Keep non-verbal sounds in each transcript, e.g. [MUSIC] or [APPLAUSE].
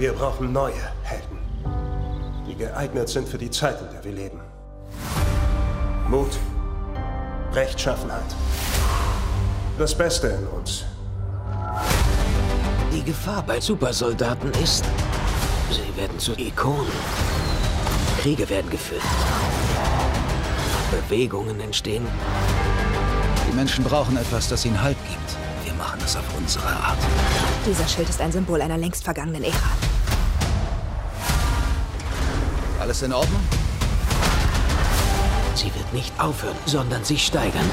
Wir brauchen neue Helden, die geeignet sind für die Zeit, in der wir leben. Mut, Rechtschaffenheit, das Beste in uns. Die Gefahr bei Supersoldaten ist, sie werden zu Ikonen. Kriege werden geführt. Bewegungen entstehen. Die Menschen brauchen etwas, das ihnen Halt gibt. Wir machen es auf unsere Art. Dieser Schild ist ein Symbol einer längst vergangenen Ära. Alles in Ordnung? Sie wird nicht aufhören, sondern sich steigern.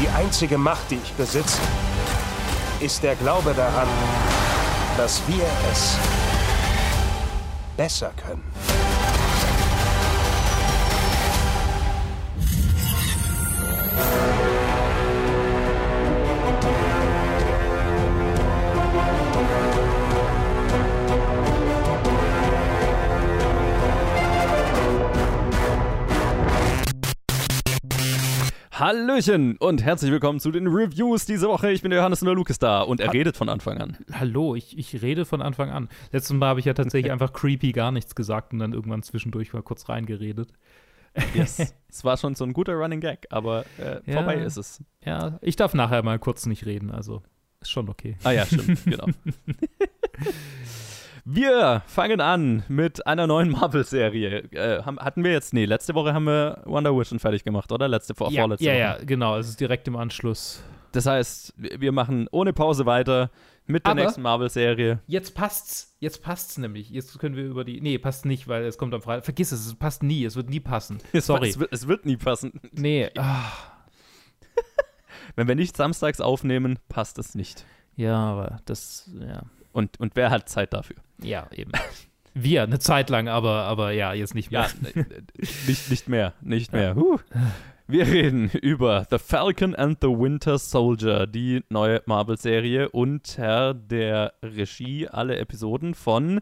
Die einzige Macht, die ich besitze, ist der Glaube daran, dass wir es besser können. Hallöchen und herzlich willkommen zu den Reviews diese Woche. Ich bin der Johannes und der Luke ist da und er Ha- redet von Anfang an. Hallo, ich, ich rede von Anfang an. Letztes Mal habe ich ja tatsächlich [LAUGHS] einfach creepy gar nichts gesagt und dann irgendwann zwischendurch mal kurz reingeredet. Yes. [LAUGHS] Es war schon so ein guter Running Gag, aber äh, Ja. vorbei ist es. Ja, ich darf nachher mal kurz nicht reden, also ist schon okay. Ah ja, stimmt, [LAUGHS] genau. Wir fangen an mit einer neuen Marvel-Serie. Äh, hatten wir jetzt, nee, letzte Woche haben wir Wonder Vision fertig gemacht, oder? Letzte, vor, ja, vorletzte ja, Woche. ja, genau, es ist direkt im Anschluss. Das heißt, wir wir machen ohne Pause weiter mit der Aber- nächsten Marvel-Serie. Jetzt passt's, jetzt passt's nämlich. Jetzt können wir über die, nee, passt nicht, weil es kommt am Freitag. Vergiss es, es passt nie, es wird nie passen. [LAUGHS] Sorry. Es, wird- es wird nie passen. Nee, [LAUGHS] ah, Wenn wir nicht samstags aufnehmen, passt es nicht. ja, aber das, ja, Und, und wer hat Zeit dafür? ja, eben. [LAUGHS] Wir, eine Zeit lang, aber, aber ja, jetzt nicht mehr. Ja, äh, nicht, nicht mehr, nicht mehr. Huh. Wir reden über The Falcon and the Winter Soldier, die neue Marvel-Serie unter der Regie alle Episoden von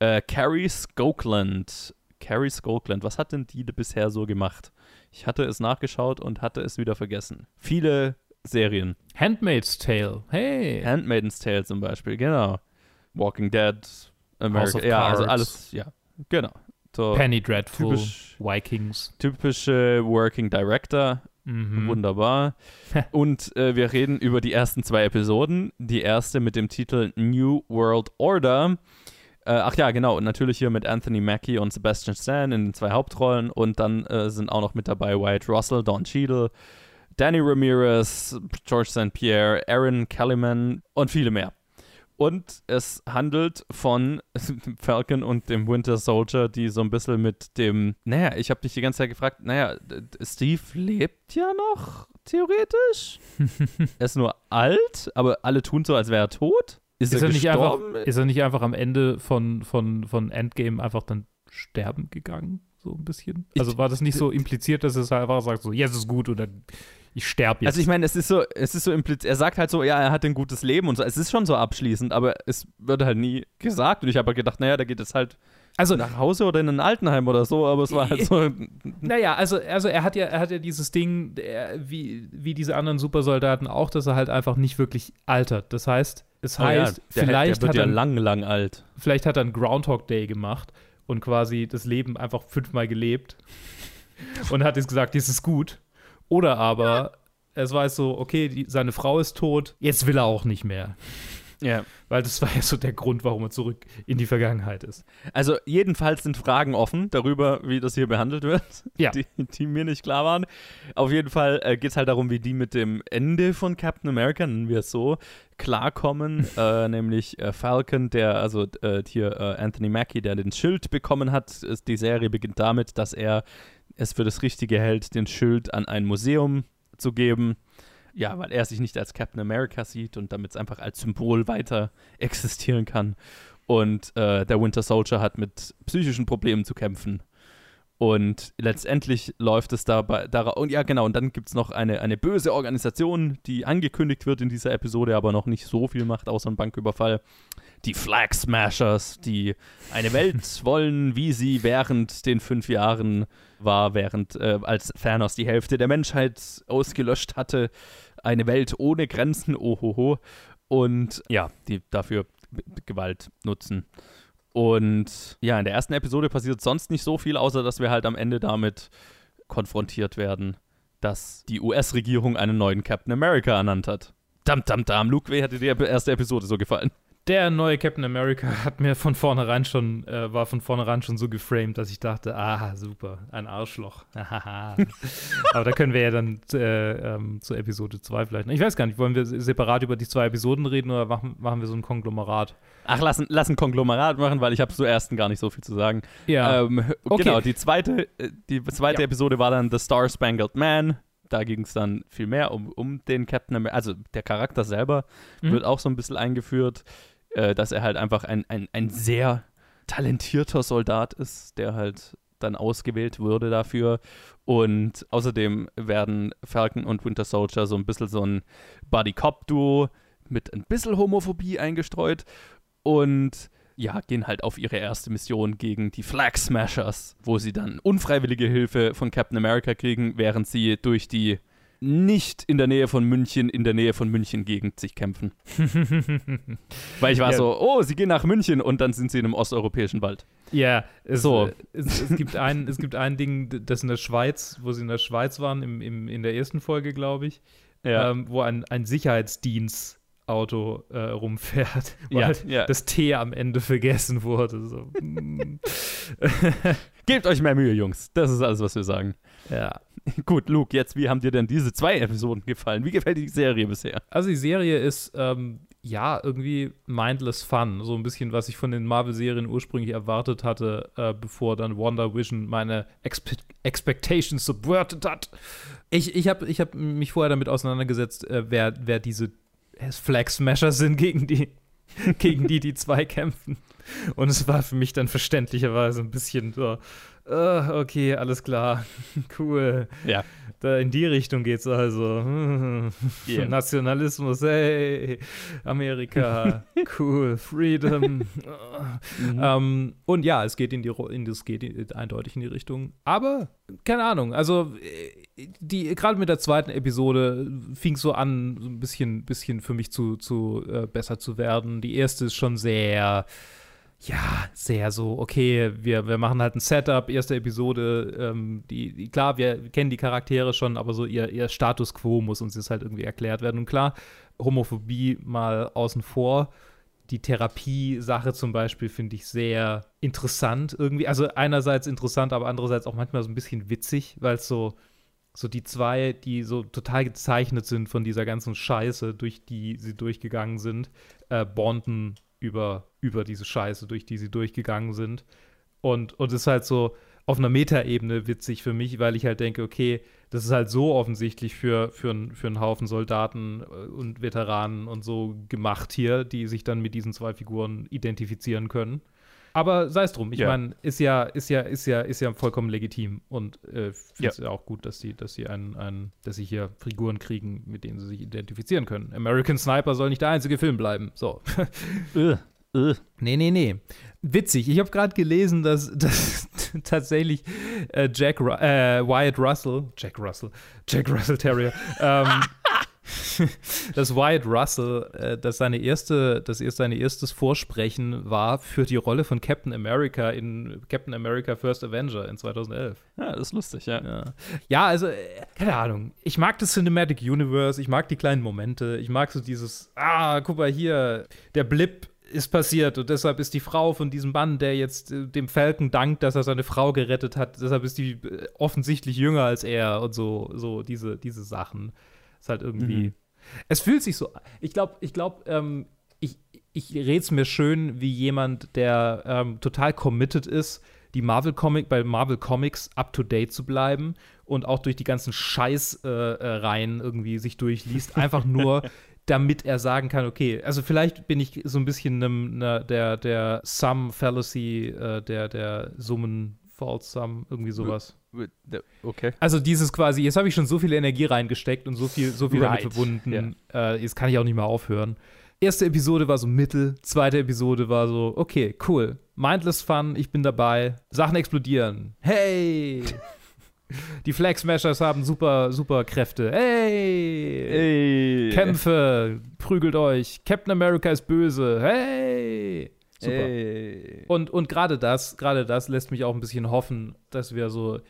äh, Carrie Skokeland. Carrie Skokeland, was hat denn die bisher so gemacht? Ich hatte es nachgeschaut und hatte es wieder vergessen. Viele Serien. Handmaid's Tale, hey. Handmaiden's Tale zum Beispiel, genau. Walking Dead, America, of ja, also Cards. alles, ja, genau. So, Penny Dreadful, typisch- Vikings. typische Working Director, Mhm. wunderbar. [LAUGHS] Und äh, wir reden über die ersten zwei Episoden. Die erste mit dem Titel New World Order. Äh, ach ja, genau. Und natürlich hier mit Anthony Mackie und Sebastian Stan in den zwei Hauptrollen. Und dann äh, sind auch noch mit dabei Wyatt Russell, Don Cheadle, Danny Ramirez, George St. Pierre, Aaron Kellyman und viele mehr. Und es handelt von [LAUGHS] Falcon und dem Winter Soldier, die so ein bisschen mit dem, naja, ich habe dich die ganze Zeit gefragt, naja, Steve lebt ja noch, theoretisch. [LAUGHS] er ist nur alt, aber alle tun so, als wäre er tot. Ist, Ist er, er, nicht einfach, ist er nicht einfach am Ende von, von, von Endgame einfach dann sterben gegangen? So ein bisschen? Also war das nicht so impliziert, dass es halt einfach sagt, so, jetzt ist gut oder ich sterbe jetzt. Also ich meine, es ist so, es ist so impliziert, er sagt halt so, ja, er hat ein gutes Leben und so. Es ist schon so abschließend, aber es wird halt nie gesagt. Und ich habe halt gedacht, naja, da geht es halt also nach Hause oder in ein Altenheim oder so, aber es war halt so. Naja, also, also er hat ja, er hat ja dieses Ding, der, wie, wie diese anderen Supersoldaten auch, dass er halt einfach nicht wirklich altert. Das heißt, es Oh ja, heißt, der, vielleicht, der wird hat ja er, lang, lang alt. vielleicht hat er einen Groundhog Day gemacht und quasi das Leben einfach fünfmal gelebt und hat jetzt gesagt, jetzt ist gut. Oder aber es war jetzt so, okay, die, seine Frau ist tot, jetzt will er auch nicht mehr. Ja. Weil das [LAUGHS] war ja so der Grund, warum er zurück in die Vergangenheit ist. Also jedenfalls sind Fragen offen darüber, wie das hier behandelt wird, Ja. [LAUGHS] die, die mir nicht klar waren. Auf jeden Fall äh, geht es halt darum, wie die mit dem Ende von Captain America, nennen wir es so, klarkommen. [LAUGHS] äh, nämlich äh, Falcon, der, also äh, hier äh, Anthony Mackie, der den Schild bekommen hat. Ist, die Serie beginnt damit, dass er es für das Richtige hält, den Schild an ein Museum zu geben. Ja, weil er sich nicht als Captain America sieht und damit es einfach als Symbol weiter existieren kann. Und äh, der Winter Soldier hat mit psychischen Problemen zu kämpfen. Und letztendlich läuft es dabei darauf. Und ja, genau, und dann gibt es noch eine, eine böse Organisation, die angekündigt wird in dieser Episode, aber noch nicht so viel macht, außer ein Banküberfall. Die Flag Smashers, die eine Welt [LAUGHS] wollen, wie sie während den fünf Jahren war, während äh, als Thanos die Hälfte der Menschheit ausgelöscht hatte. eine Welt ohne Grenzen, ohoho. Und ja, die dafür Gewalt nutzen. Und ja, in der ersten Episode passiert sonst nicht so viel, außer dass wir halt am Ende damit konfrontiert werden, dass die US-Regierung einen neuen Captain America ernannt hat. Dam, dam, dam. Luke, wie hätte dir die erste Episode so gefallen? Der neue Captain America [LAUGHS] hat mir von vornherein schon, äh, war von vornherein schon so geframed, dass ich dachte, ah, super, ein Arschloch. [LAUGHS] Aber da können wir ja dann äh, ähm, zur Episode 2 vielleicht. Ich weiß gar nicht, wollen wir separat über die zwei Episoden reden oder machen, machen wir so ein Konglomerat? Ach, lass, lass ein Konglomerat machen, weil ich habe zur ersten gar nicht so viel zu sagen. Ja. Ähm, Okay. Genau, die zweite, äh, die zweite Ja. Episode war dann The Star Spangled Man. Da ging es dann viel mehr um, um den Captain America. Also der Charakter selber Mhm. wird auch so ein bisschen eingeführt, äh, dass er halt einfach ein, ein, ein sehr talentierter Soldat ist, der halt dann ausgewählt wurde dafür. Und außerdem werden Falcon und Winter Soldier so ein bisschen so ein Buddy-Cop-Duo mit ein bisschen Homophobie eingestreut und ja, gehen halt auf ihre erste Mission gegen die Flag Smashers, wo sie dann unfreiwillige Hilfe von Captain America kriegen, während sie durch die nicht in der Nähe von München, in der Nähe von München Gegend sich kämpfen. [LAUGHS] Weil ich war Ja. so, oh, sie gehen nach München und dann sind sie in einem osteuropäischen Wald. Ja, es, So. äh, es, es, gibt ein, es gibt ein Ding, das in der Schweiz, wo sie in der Schweiz waren, im, im, in der ersten Folge, glaube ich, ähm, wo ein, ein Sicherheitsdienstauto äh, rumfährt, [LAUGHS] weil Ja, ja. das T am Ende vergessen wurde. So. [LAUGHS] Gebt euch mehr Mühe, Jungs. Das ist alles, was wir sagen. ja. [LAUGHS] Gut, Luke, jetzt, wie haben dir denn diese zwei Episoden gefallen? Wie gefällt dir die Serie bisher? Also die Serie ist ähm, ja irgendwie mindless fun. So ein bisschen, was ich von den Marvel-Serien ursprünglich erwartet hatte, äh, bevor dann Wonder Vision meine Expe Expectations subverted hat. Ich, ich habe ich hab mich vorher damit auseinandergesetzt, äh, wer, wer diese Flag Smasher sind, gegen die, gegen die die zwei kämpfen. Und es war für mich dann verständlicherweise ein bisschen so, äh, okay, alles klar, [LAUGHS] cool. Ja. Da in die Richtung geht's also. [LAUGHS] Yeah. Nationalismus, hey, Amerika, [LAUGHS] cool, Freedom. ähm, und ja, es geht in die, in das geht in- eindeutig in die Richtung. Aber keine Ahnung, also äh, die gerade mit der zweiten Episode fing so an, so ein bisschen, bisschen für mich zu, zu äh, besser zu werden. Die erste ist schon sehr ja, sehr so, okay, wir, wir machen halt ein Setup, erste Episode, ähm, die, die, klar, wir kennen die Charaktere schon, aber so ihr, ihr Status quo muss uns jetzt halt irgendwie erklärt werden. Und klar, Homophobie mal außen vor. Die Therapie-Sache zum Beispiel finde ich sehr interessant irgendwie. Also einerseits interessant, aber andererseits auch manchmal so ein bisschen witzig, weil es so, so die zwei, die so total gezeichnet sind von dieser ganzen Scheiße, durch die sie durchgegangen sind, äh, bonden über, über diese Scheiße, durch die sie durchgegangen sind. Und, und es ist halt so auf einer Metaebene witzig für mich, weil ich halt denke, okay, das ist halt so offensichtlich für, für, für einen Haufen Soldaten äh, und Veteranen und so gemacht hier, die sich dann mit diesen zwei Figuren identifizieren können. Aber sei es drum, ich Ja. meine, ist ja, ist ja, ist ja, ist ja vollkommen legitim und äh, finde Ja. es ja. auch gut, dass sie, dass sie einen, einen, dass sie hier Figuren kriegen, mit denen sie sich identifizieren können. American Sniper soll nicht der einzige Film bleiben. So. [LAUGHS] Äh, äh. Nee, nee, nee. Witzig. Ich habe gerade gelesen, dass, [LAUGHS] dass tatsächlich äh, Jack Ru äh, Wyatt Russell, Jack Russell, Jack Russell Terrier, [LAUGHS] ähm, [LAUGHS] dass Wyatt Russell, äh, dass seine erste, dass erst sein erstes Vorsprechen war für die Rolle von Captain America in Captain America First Avenger in 2011. Ja, das ist lustig, ja. Ja, ja also, äh, keine Ahnung. Ich mag das Cinematic Universe, ich mag die kleinen Momente, ich mag so dieses, ah, guck mal hier, der Blip ist passiert und deshalb ist die Frau von diesem Mann, der jetzt äh, dem Falcon dankt, dass er seine Frau gerettet hat, deshalb ist die äh, offensichtlich jünger als er und so, so diese, diese Sachen. Ist halt irgendwie. Mhm. Es fühlt sich so. Ich glaube, ich glaube, ähm, ich, ich rede es mir schön, wie jemand, der ähm, total committed ist, die Marvel Comic bei Marvel Comics up to date zu bleiben und auch durch die ganzen Scheiß-Reihen äh, Reihen irgendwie sich durchliest, [LAUGHS] einfach nur damit er sagen kann, okay, also vielleicht bin ich so ein bisschen nem, ne, der, der Sum Fallacy, äh, der, der Summen False Sum, irgendwie sowas. Okay. Also dieses quasi, jetzt habe ich schon so viel Energie reingesteckt und so viel, so viel damit Right, verbunden, äh, jetzt kann ich auch nicht mehr aufhören. Erste Episode war so mittel, zweite Episode war so, okay, cool. Mindless Fun, ich bin dabei. Sachen explodieren. Hey! [LAUGHS] Die Flag Smashers haben super, super Kräfte. Hey! Ey. Kämpfe, prügelt euch. Captain America ist böse. Hey! Super. Ey. Und, und gerade das, gerade das lässt mich auch ein bisschen hoffen, dass wir so,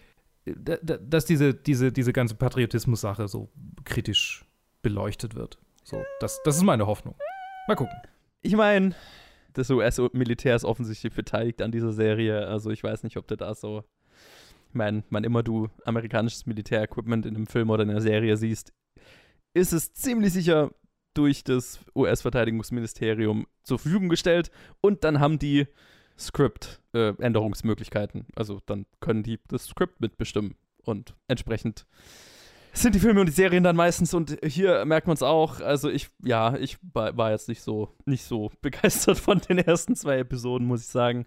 da- da- dass diese, diese, diese ganze Patriotismus-Sache so kritisch beleuchtet wird. So, das, das ist meine Hoffnung. Mal gucken. Ich meine, das US-Militär ist offensichtlich beteiligt an dieser Serie. Also ich weiß nicht, ob du da so. Ich meine, wann immer du amerikanisches Militärequipment in einem Film oder in einer Serie siehst, ist es ziemlich sicher durch das US-Verteidigungsministerium zur Verfügung gestellt und dann haben die Script-Änderungsmöglichkeiten. also dann können die das Script mitbestimmen und entsprechend sind die Filme und die Serien dann meistens und hier merkt man es auch. Also ich, ja, ich war, war jetzt nicht so, nicht so [LAUGHS] begeistert von den ersten zwei Episoden, muss ich sagen.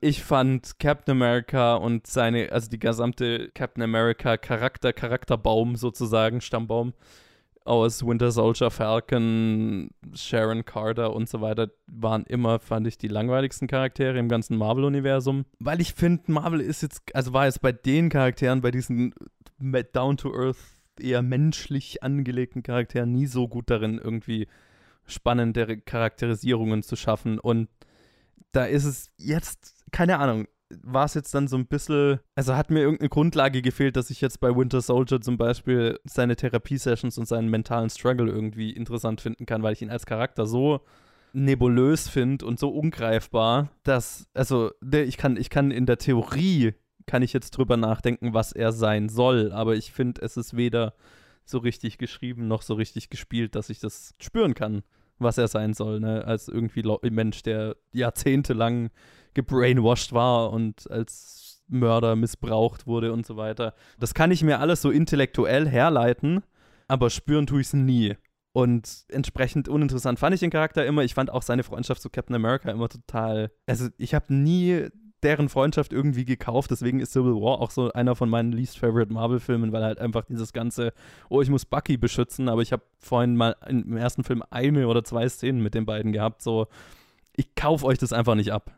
Ich fand Captain America und seine, also die gesamte Captain America Charakter, Charakterbaum sozusagen, Stammbaum aus Winter Soldier, Falcon, Sharon Carter und so weiter waren immer, fand ich, die langweiligsten Charaktere im ganzen Marvel-Universum. Weil ich finde, Marvel ist jetzt, also war jetzt bei den Charakteren, bei diesen down-to-earth, eher menschlich angelegten Charakteren nie so gut darin, irgendwie spannendere Charakterisierungen zu schaffen. Und da ist es jetzt, keine Ahnung, war es jetzt dann so ein bisschen, also hat mir irgendeine Grundlage gefehlt, dass ich jetzt bei Winter Soldier zum Beispiel seine Therapie-Sessions und seinen mentalen Struggle irgendwie interessant finden kann, weil ich ihn als Charakter so nebulös finde und so ungreifbar, dass, also, ich kann, ich kann in der Theorie, kann ich jetzt drüber nachdenken, was er sein soll, aber ich finde, es ist weder so richtig geschrieben noch so richtig gespielt, dass ich das spüren kann, was er sein soll, ne, als irgendwie Mensch, der jahrzehntelang gebrainwashed war und als Mörder missbraucht wurde und so weiter. Das kann ich mir alles so intellektuell herleiten, aber spüren tue ich es nie. Und entsprechend uninteressant fand ich den Charakter immer. Ich fand auch seine Freundschaft zu Captain America immer total. Also, ich habe nie deren Freundschaft irgendwie gekauft. Deswegen ist Civil War auch so einer von meinen least favorite Marvel-Filmen, weil halt einfach dieses ganze, oh, ich muss Bucky beschützen. Aber ich habe vorhin mal im ersten Film eine oder zwei Szenen mit den beiden gehabt. So, ich kaufe euch das einfach nicht ab.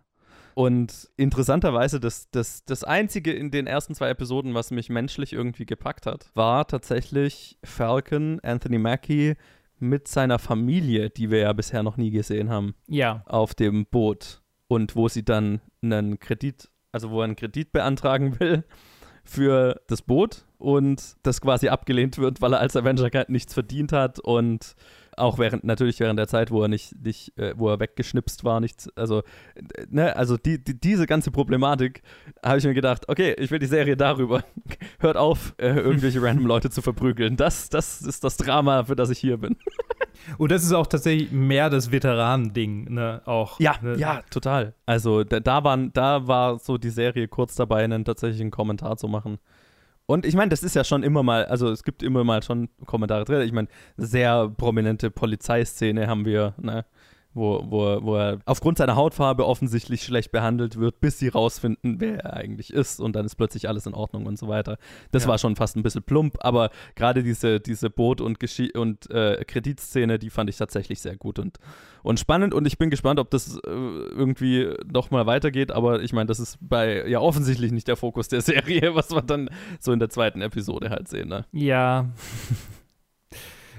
Und interessanterweise, das, das, das Einzige in den ersten zwei Episoden, was mich menschlich irgendwie gepackt hat, war tatsächlich Falcon, Anthony Mackie mit seiner Familie, die wir ja bisher noch nie gesehen haben, Ja. auf dem Boot. Und wo sie dann einen Kredit, also wo er einen Kredit beantragen will für das Boot und das quasi abgelehnt wird, weil er als Avenger kein- nichts verdient hat und auch während, natürlich während der Zeit, wo er nicht, nicht äh, wo er weggeschnipst war, nichts, also, äh, ne, also die, die, diese ganze Problematik habe ich mir gedacht, okay, ich will die Serie darüber. [LAUGHS] Hört auf, äh, irgendwelche random Leute zu verprügeln. Das, das ist das Drama, für das ich hier bin. [LAUGHS] Und das ist auch tatsächlich mehr das Veteranending, ne? Auch. Ja, ne? ja, total. Also da, da, waren, da war so die Serie kurz dabei, einen tatsächlichen Kommentar zu machen. Und ich meine, das ist ja schon immer mal, also es gibt immer mal schon Kommentare drin. Ich meine, sehr prominente Polizeiszene haben wir, ne? Wo, wo, wo er aufgrund seiner Hautfarbe offensichtlich schlecht behandelt wird, bis sie rausfinden, wer er eigentlich ist und dann ist plötzlich alles in Ordnung und so weiter. Das Ja. war schon fast ein bisschen plump, aber gerade diese, diese Boot- und, Geschi und äh, Kreditszene, die fand ich tatsächlich sehr gut und, und spannend und ich bin gespannt, ob das äh, irgendwie nochmal weitergeht, aber ich meine, das ist bei ja offensichtlich nicht der Fokus der [LAUGHS] Serie, was wir dann so in der zweiten Episode halt sehen. Ne? Ja.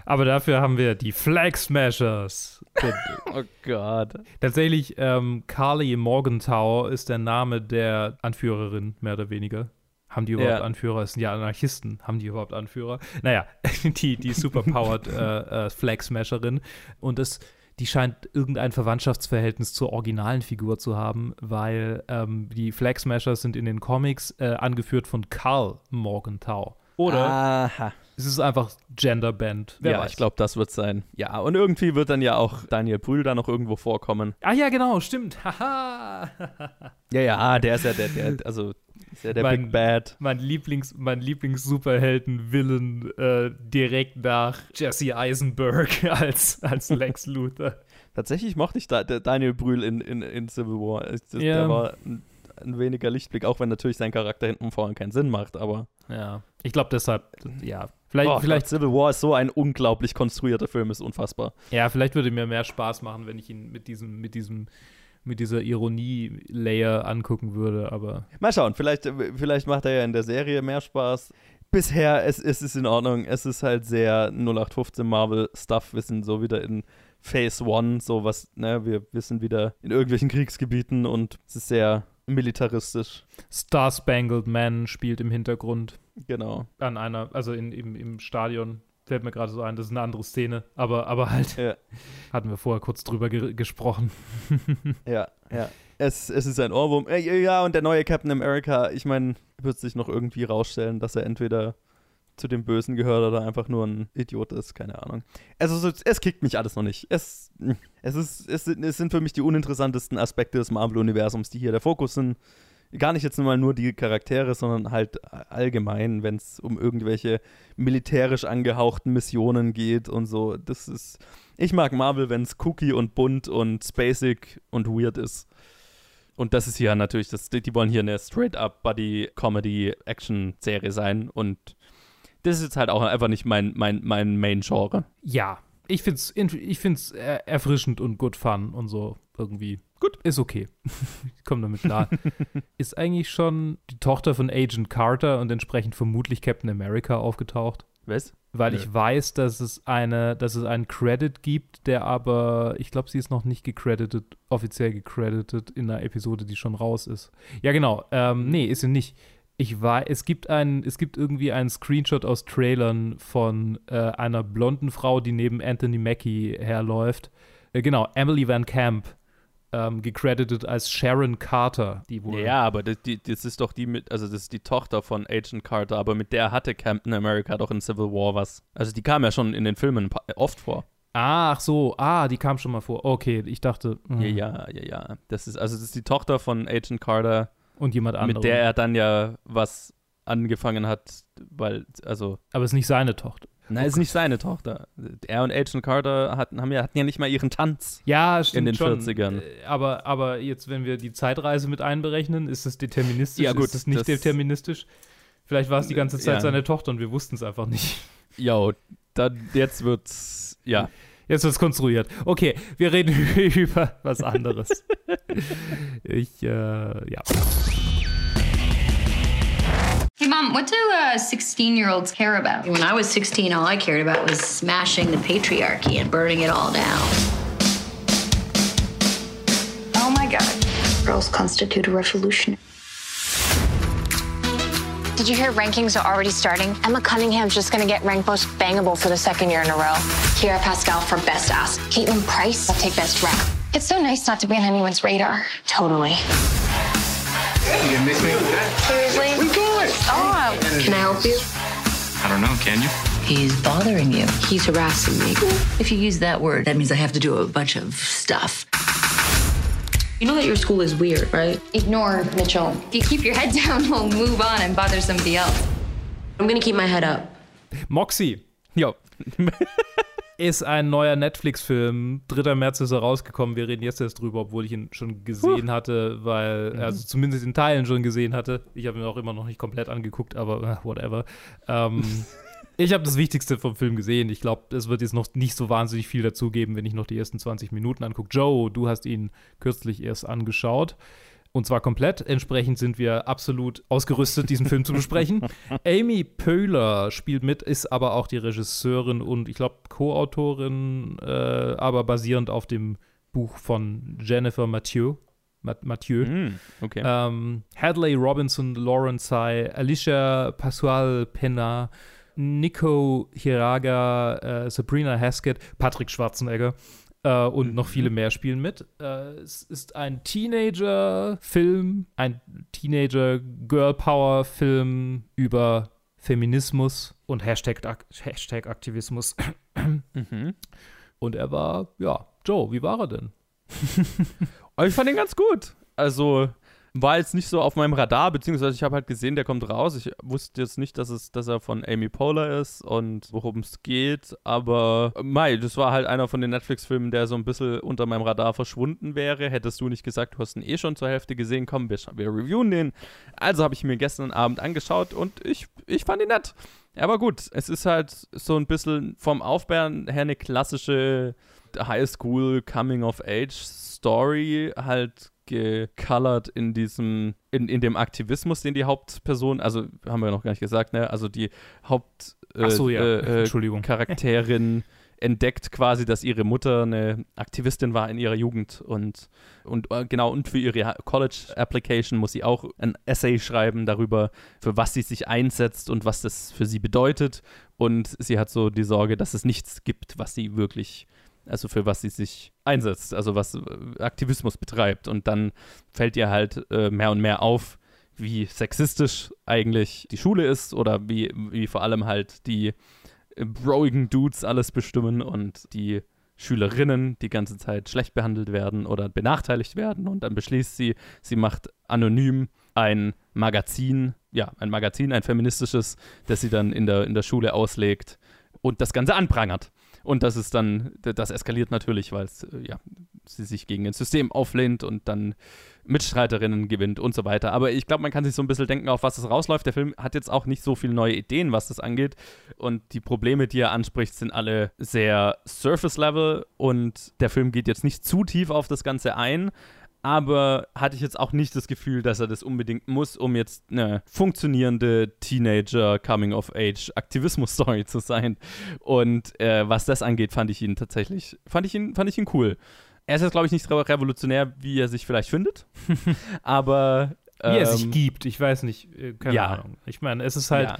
Aber dafür haben wir die Flag Smashers. [LAUGHS] Oh Gott. Tatsächlich, ähm, Carly Morgenthau ist der Name der Anführerin, mehr oder weniger. Haben die überhaupt Ja. Anführer? Es sind ja Anarchisten. Haben die überhaupt Anführer? Naja, [LAUGHS] die, die superpowered äh, äh, Flag Smasherin. Und das, die scheint irgendein Verwandtschaftsverhältnis zur originalen Figur zu haben, weil ähm, die Flag Smashers sind in den Comics äh, angeführt von Carl Morgenthau. Oder Aha. Es ist einfach Genderband. Wer ja, weiß. ich glaube, das wird sein. Ja, und irgendwie wird dann ja auch Daniel Brühl da noch irgendwo vorkommen. Ah ja, genau, stimmt. [LAUGHS] Haha. Ja, ja, der ist ja der, der also ist ja der Mein- Big Bad. mein Lieblings, mein Lieblings-Superhelden-Villain äh, direkt nach Jesse Eisenberg [LAUGHS] als, als Lex Luthor. [LAUGHS] Tatsächlich mochte ich da, Daniel Brühl in, in, in Civil War. Der war ein, ein weniger Lichtblick, auch wenn natürlich sein Charakter hinten und vorne keinen Sinn macht, aber Ja. Ich glaube deshalb, ja. Vielleicht, Oh, vielleicht, Gott, Civil War ist so ein unglaublich konstruierter Film, ist unfassbar. ja, vielleicht würde mir mehr Spaß machen, wenn ich ihn mit diesem, mit diesem, mit dieser Ironie-Layer angucken würde, aber Mal schauen, vielleicht, vielleicht macht er ja in der Serie mehr Spaß. Bisher, es, es ist in Ordnung. Es ist halt sehr 0815 Marvel-Stuff. Wir sind so wieder in Phase One, so was, ne, wir, wir sind wieder in irgendwelchen Kriegsgebieten und es ist sehr militaristisch. Star Spangled Man spielt im Hintergrund Genau. an einer, also in, im, im Stadion. Fällt mir gerade so ein, das ist eine andere Szene, aber, aber halt, Ja. [LAUGHS] hatten wir vorher kurz drüber ge gesprochen. [LAUGHS] Ja, ja. Es, es ist ein Ohrwurm. Äh, Ja, und der neue Captain America, ich meine, wird sich noch irgendwie rausstellen, dass er entweder zu dem Bösen gehört oder einfach nur ein Idiot ist, keine Ahnung. Also so, es kickt mich alles noch nicht. Es, es, ist, es, sind, es sind für mich die uninteressantesten Aspekte des Marvel-Universums, die hier der Fokus sind. Gar nicht jetzt mal nur die Charaktere, sondern halt allgemein, wenn es um irgendwelche militärisch angehauchten Missionen geht und so. Das ist. Ich mag Marvel, wenn es cookie und bunt und spacig und weird ist. Und das ist hier natürlich, das, die wollen hier eine straight-up Buddy-Comedy-Action-Serie sein. Und das ist jetzt halt auch einfach nicht mein, mein, mein Main-Genre. Ja, ich find's, in- ich find's er- erfrischend und good fun und so irgendwie. Gut. Ist okay. ich komme damit klar. [LAUGHS] ist eigentlich schon die Tochter von Agent Carter und entsprechend vermutlich Captain America aufgetaucht. Was? Weil Nö. ich weiß, dass es eine, dass es einen Credit gibt, der aber, ich glaube, sie ist noch nicht gecredited, offiziell gecredited in einer Episode, die schon raus ist. Ja, genau. Ähm, nee, ist sie nicht. Ich war, es gibt einen, es gibt irgendwie einen Screenshot aus Trailern von äh, einer blonden Frau, die neben Anthony Mackie herläuft. Äh, genau, Emily Van Camp, ähm, gecredited als Sharon Carter, die wohl. Ja, aber das, die, das ist doch die mit, also das ist die Tochter von Agent Carter, aber mit der hatte Captain America doch in Civil War was. Also die kam ja schon in den Filmen oft vor. Ach so, ah, die kam schon mal vor. Okay, ich dachte. hm. Ja, ja, ja, ja. Das ist, also das ist die Tochter von Agent Carter, Und jemand anderes. mit der er dann ja was angefangen hat, weil, also, Aber es ist nicht seine Tochter. nein, ist nicht seine Tochter. Er und Agent Carter hatten, haben ja, hatten ja nicht mal ihren Tanz. Ja, stimmt In den schon. 40ern. Äh, Aber, aber jetzt, wenn wir die Zeitreise mit einberechnen, ist es deterministisch? Ja, gut, Ist es nicht deterministisch? Vielleicht war es die ganze Zeit Ja. seine Tochter und wir wussten es einfach nicht. Jo, dann, jetzt wird's, ja. Jetzt wird es konstruiert. Okay, wir reden [LAUGHS] über was anderes. ich, äh, ja. Hey, Mom, what do uh, 16 year olds care about? When I was 16, all I cared about was smashing the patriarchy and burning it all down. Oh my god. Girls constitute a revolution. Did you hear rankings are already starting? Emma Cunningham's just gonna get ranked most bangable for the second year in a row. Kiara Pascal for best ass. Caitlin Price will take best rap. It's so nice not to be on anyone's radar. Totally. You miss me with that? Seriously? We going? Stop. Oh. Can I help you? I don't know, can you? He's bothering you. He's harassing me. If you use that word, that means I have to do a bunch of stuff. You know that your school is weird, right? Ignore Mitchell. If you keep your head [LAUGHS] down, we'll move on and bother somebody else. I'm gonna keep my head up. Moxie Jo. [LAUGHS] ist ein neuer Netflix-Film. 3. März ist er rausgekommen. Wir reden jetzt erst drüber, obwohl ich ihn schon gesehen hatte, weil, also zumindest in Teilen schon gesehen hatte. Ich habe ihn auch immer noch nicht komplett angeguckt, aber äh, whatever. Ähm, [LAUGHS] ich habe das Wichtigste vom Film gesehen. Ich glaube, es wird jetzt noch nicht so wahnsinnig viel dazugeben, wenn ich noch die ersten 20 Minuten angucke. Joe, du hast ihn kürzlich erst angeschaut. Und zwar komplett. Entsprechend sind wir absolut ausgerüstet, diesen Film zu besprechen. [LAUGHS] Amy Poehler spielt mit, ist aber auch die Regisseurin und ich glaube Co-Autorin, äh, aber basierend auf dem Buch von Jennifer Mathieu. Ma- Mathieu. Hm, okay. Ähm, Hadley Robinson, Lauren Tsai, Alicia Pascual Pena, Nico Hiraga, äh, Sabrina Haskett, Patrick Schwarzenegger äh, und noch viele mehr spielen mit. Äh, es ist ein Teenager-Film, ein Teenager-Girl-Power-Film über Feminismus und Hashtag, Hashtag Aktivismus. Mhm. Und er war, ja, Joe, wie war er denn? [LAUGHS] Ich fand ihn ganz gut. Also war jetzt nicht so auf meinem Radar, beziehungsweise ich habe halt gesehen, der kommt raus. Ich wusste jetzt nicht, dass, es, dass er von Amy Poehler ist und worum es geht, aber äh, Mai, das war halt einer von den Netflix-Filmen, der so ein bisschen unter meinem Radar verschwunden wäre. Hättest du nicht gesagt, du hast ihn eh schon zur Hälfte gesehen, komm, wir, wir reviewen den. Also habe ich mir gestern Abend angeschaut und ich, ich fand ihn nett. Aber gut, es ist halt so ein bisschen vom Aufbären her eine klassische Highschool Coming of Age Story halt gecolored in diesem, in, in dem Aktivismus, den die Hauptperson, also haben wir noch gar nicht gesagt, ne? Also die Haupt äh, so, ja. äh, Entschuldigung. Charakterin [LAUGHS] entdeckt quasi, dass ihre Mutter eine Aktivistin war in ihrer Jugend und, und äh, genau, und für ihre College Application muss sie auch ein Essay schreiben darüber, für was sie sich einsetzt und was das für sie bedeutet. Und sie hat so die Sorge, dass es nichts gibt, was sie wirklich, also für was sie sich einsetzt, also was äh, Aktivismus betreibt. Und dann fällt ihr halt äh, mehr und mehr auf, wie sexistisch eigentlich die Schule ist oder wie, wie vor allem halt die äh, broigen Dudes alles bestimmen und die Schülerinnen die ganze Zeit schlecht behandelt werden oder benachteiligt werden und dann beschließt sie, sie macht anonym ein Magazin, ja, ein Magazin, ein feministisches, das sie dann in der, in der Schule auslegt und das Ganze anprangert. Und das ist dann, das eskaliert natürlich, weil äh, ja, sie sich gegen ein System auflehnt und dann Mitstreiterinnen gewinnt und so weiter. Aber ich glaube, man kann sich so ein bisschen denken, auf was es rausläuft. Der Film hat jetzt auch nicht so viele neue Ideen, was das angeht. Und die Probleme, die er anspricht, sind alle sehr Surface-Level und der Film geht jetzt nicht zu tief auf das Ganze ein. Aber hatte ich jetzt auch nicht das Gefühl, dass er das unbedingt muss, um jetzt eine funktionierende Teenager-Coming-of-Age-Aktivismus-Story [LAUGHS] zu sein. Und äh, was das angeht, fand ich ihn tatsächlich, fand ich ihn, fand ich ihn cool. Er ist jetzt, glaube ich, nicht re- revolutionär, wie er sich vielleicht findet. [LAUGHS] aber. Wie er sich ähm, gibt, ich weiß nicht, äh, keine ja. Ahnung. Ich meine, es ist halt, Ja.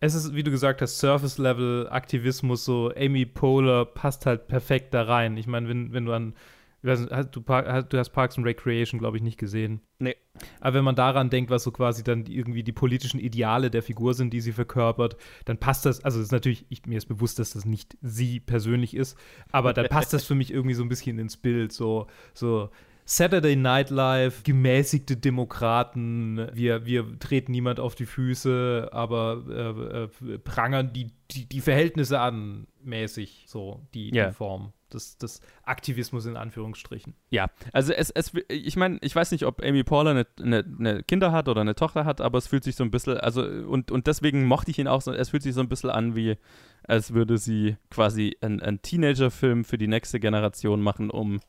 es ist, wie du gesagt hast, Surface-Level-Aktivismus, so Amy Poehler passt halt perfekt da rein. Ich meine, wenn, wenn du an, nicht, hast, du, du hast Parks and Recreation, glaube ich, nicht gesehen. Nee. Aber wenn man daran denkt, was so quasi dann irgendwie die politischen Ideale der Figur sind, die sie verkörpert, dann passt das, also ist natürlich, ich, mir ist bewusst, dass das nicht sie persönlich ist, aber dann passt das für mich irgendwie so ein bisschen ins Bild, so, so Saturday Night Live, gemäßigte Demokraten, wir, wir treten niemand auf die Füße, aber äh, äh, prangern die, die, die Verhältnisse an, mäßig, so die, Ja. die Form des, des Aktivismus in Anführungsstrichen. Ja, also es, es ich meine, ich weiß nicht, ob Amy Poehler eine, eine, eine Kinder hat oder eine Tochter hat, aber es fühlt sich so ein bisschen, also und, und deswegen mochte ich ihn auch so, es fühlt sich so ein bisschen an wie, als würde sie quasi einen, einen Teenager-Film für die nächste Generation machen, um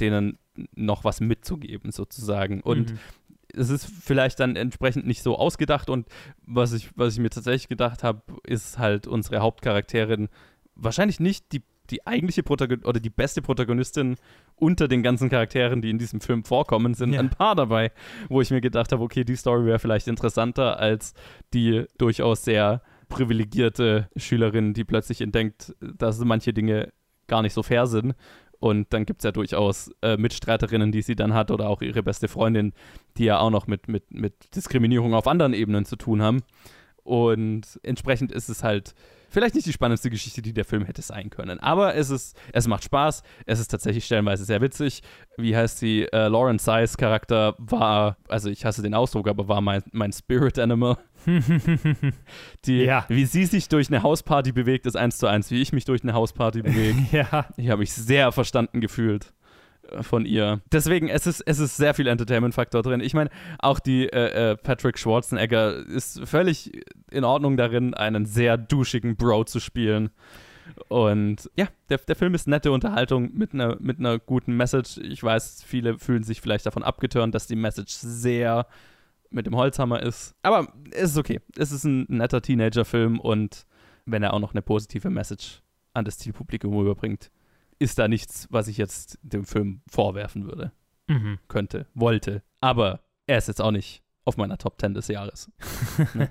denen noch was mitzugeben, sozusagen. Und Mhm. es ist vielleicht dann entsprechend nicht so ausgedacht und was ich, was ich mir tatsächlich gedacht habe, ist halt unsere Hauptcharakterin wahrscheinlich nicht die, die eigentliche Protagonistin oder die beste Protagonistin unter den ganzen Charakteren, die in diesem Film vorkommen, sind Ja. ein paar dabei, wo ich mir gedacht habe, okay, die Story wäre vielleicht interessanter als die durchaus sehr privilegierte Schülerin, die plötzlich entdeckt, dass manche Dinge gar nicht so fair sind. Und dann gibt es ja durchaus äh, Mitstreiterinnen, die sie dann hat, oder auch ihre beste Freundin, die ja auch noch mit, mit, mit Diskriminierung auf anderen Ebenen zu tun haben. Und entsprechend ist es halt vielleicht nicht die spannendste Geschichte, die der Film hätte sein können. Aber es ist, es macht Spaß. Es ist tatsächlich stellenweise sehr witzig. Wie heißt sie? Äh, Lauren Size Charakter war, also ich hasse den Ausdruck, aber war mein, mein Spirit Animal. [LAUGHS] Die, Ja. Wie sie sich durch eine Hausparty bewegt, ist eins zu eins, wie ich mich durch eine Hausparty bewege. [LAUGHS] ja. Ich habe mich sehr verstanden gefühlt von ihr. Deswegen, es ist, es ist sehr viel Entertainment-Faktor drin. Ich meine, auch die äh, äh, Patrick Schwarzenegger ist völlig in Ordnung darin, einen sehr duschigen Bro zu spielen. Und ja, der, der Film ist nette Unterhaltung mit einer mit einer guten Message. Ich weiß, viele fühlen sich vielleicht davon abgeturnt, dass die Message sehr mit dem Holzhammer ist. Aber es ist okay. Es ist ein netter Teenager-Film und wenn er auch noch eine positive Message an das Zielpublikum überbringt, ist da nichts, was ich jetzt dem Film vorwerfen würde, Mhm. könnte, wollte. Aber er ist jetzt auch nicht auf meiner Top 10 des Jahres. [LAUGHS]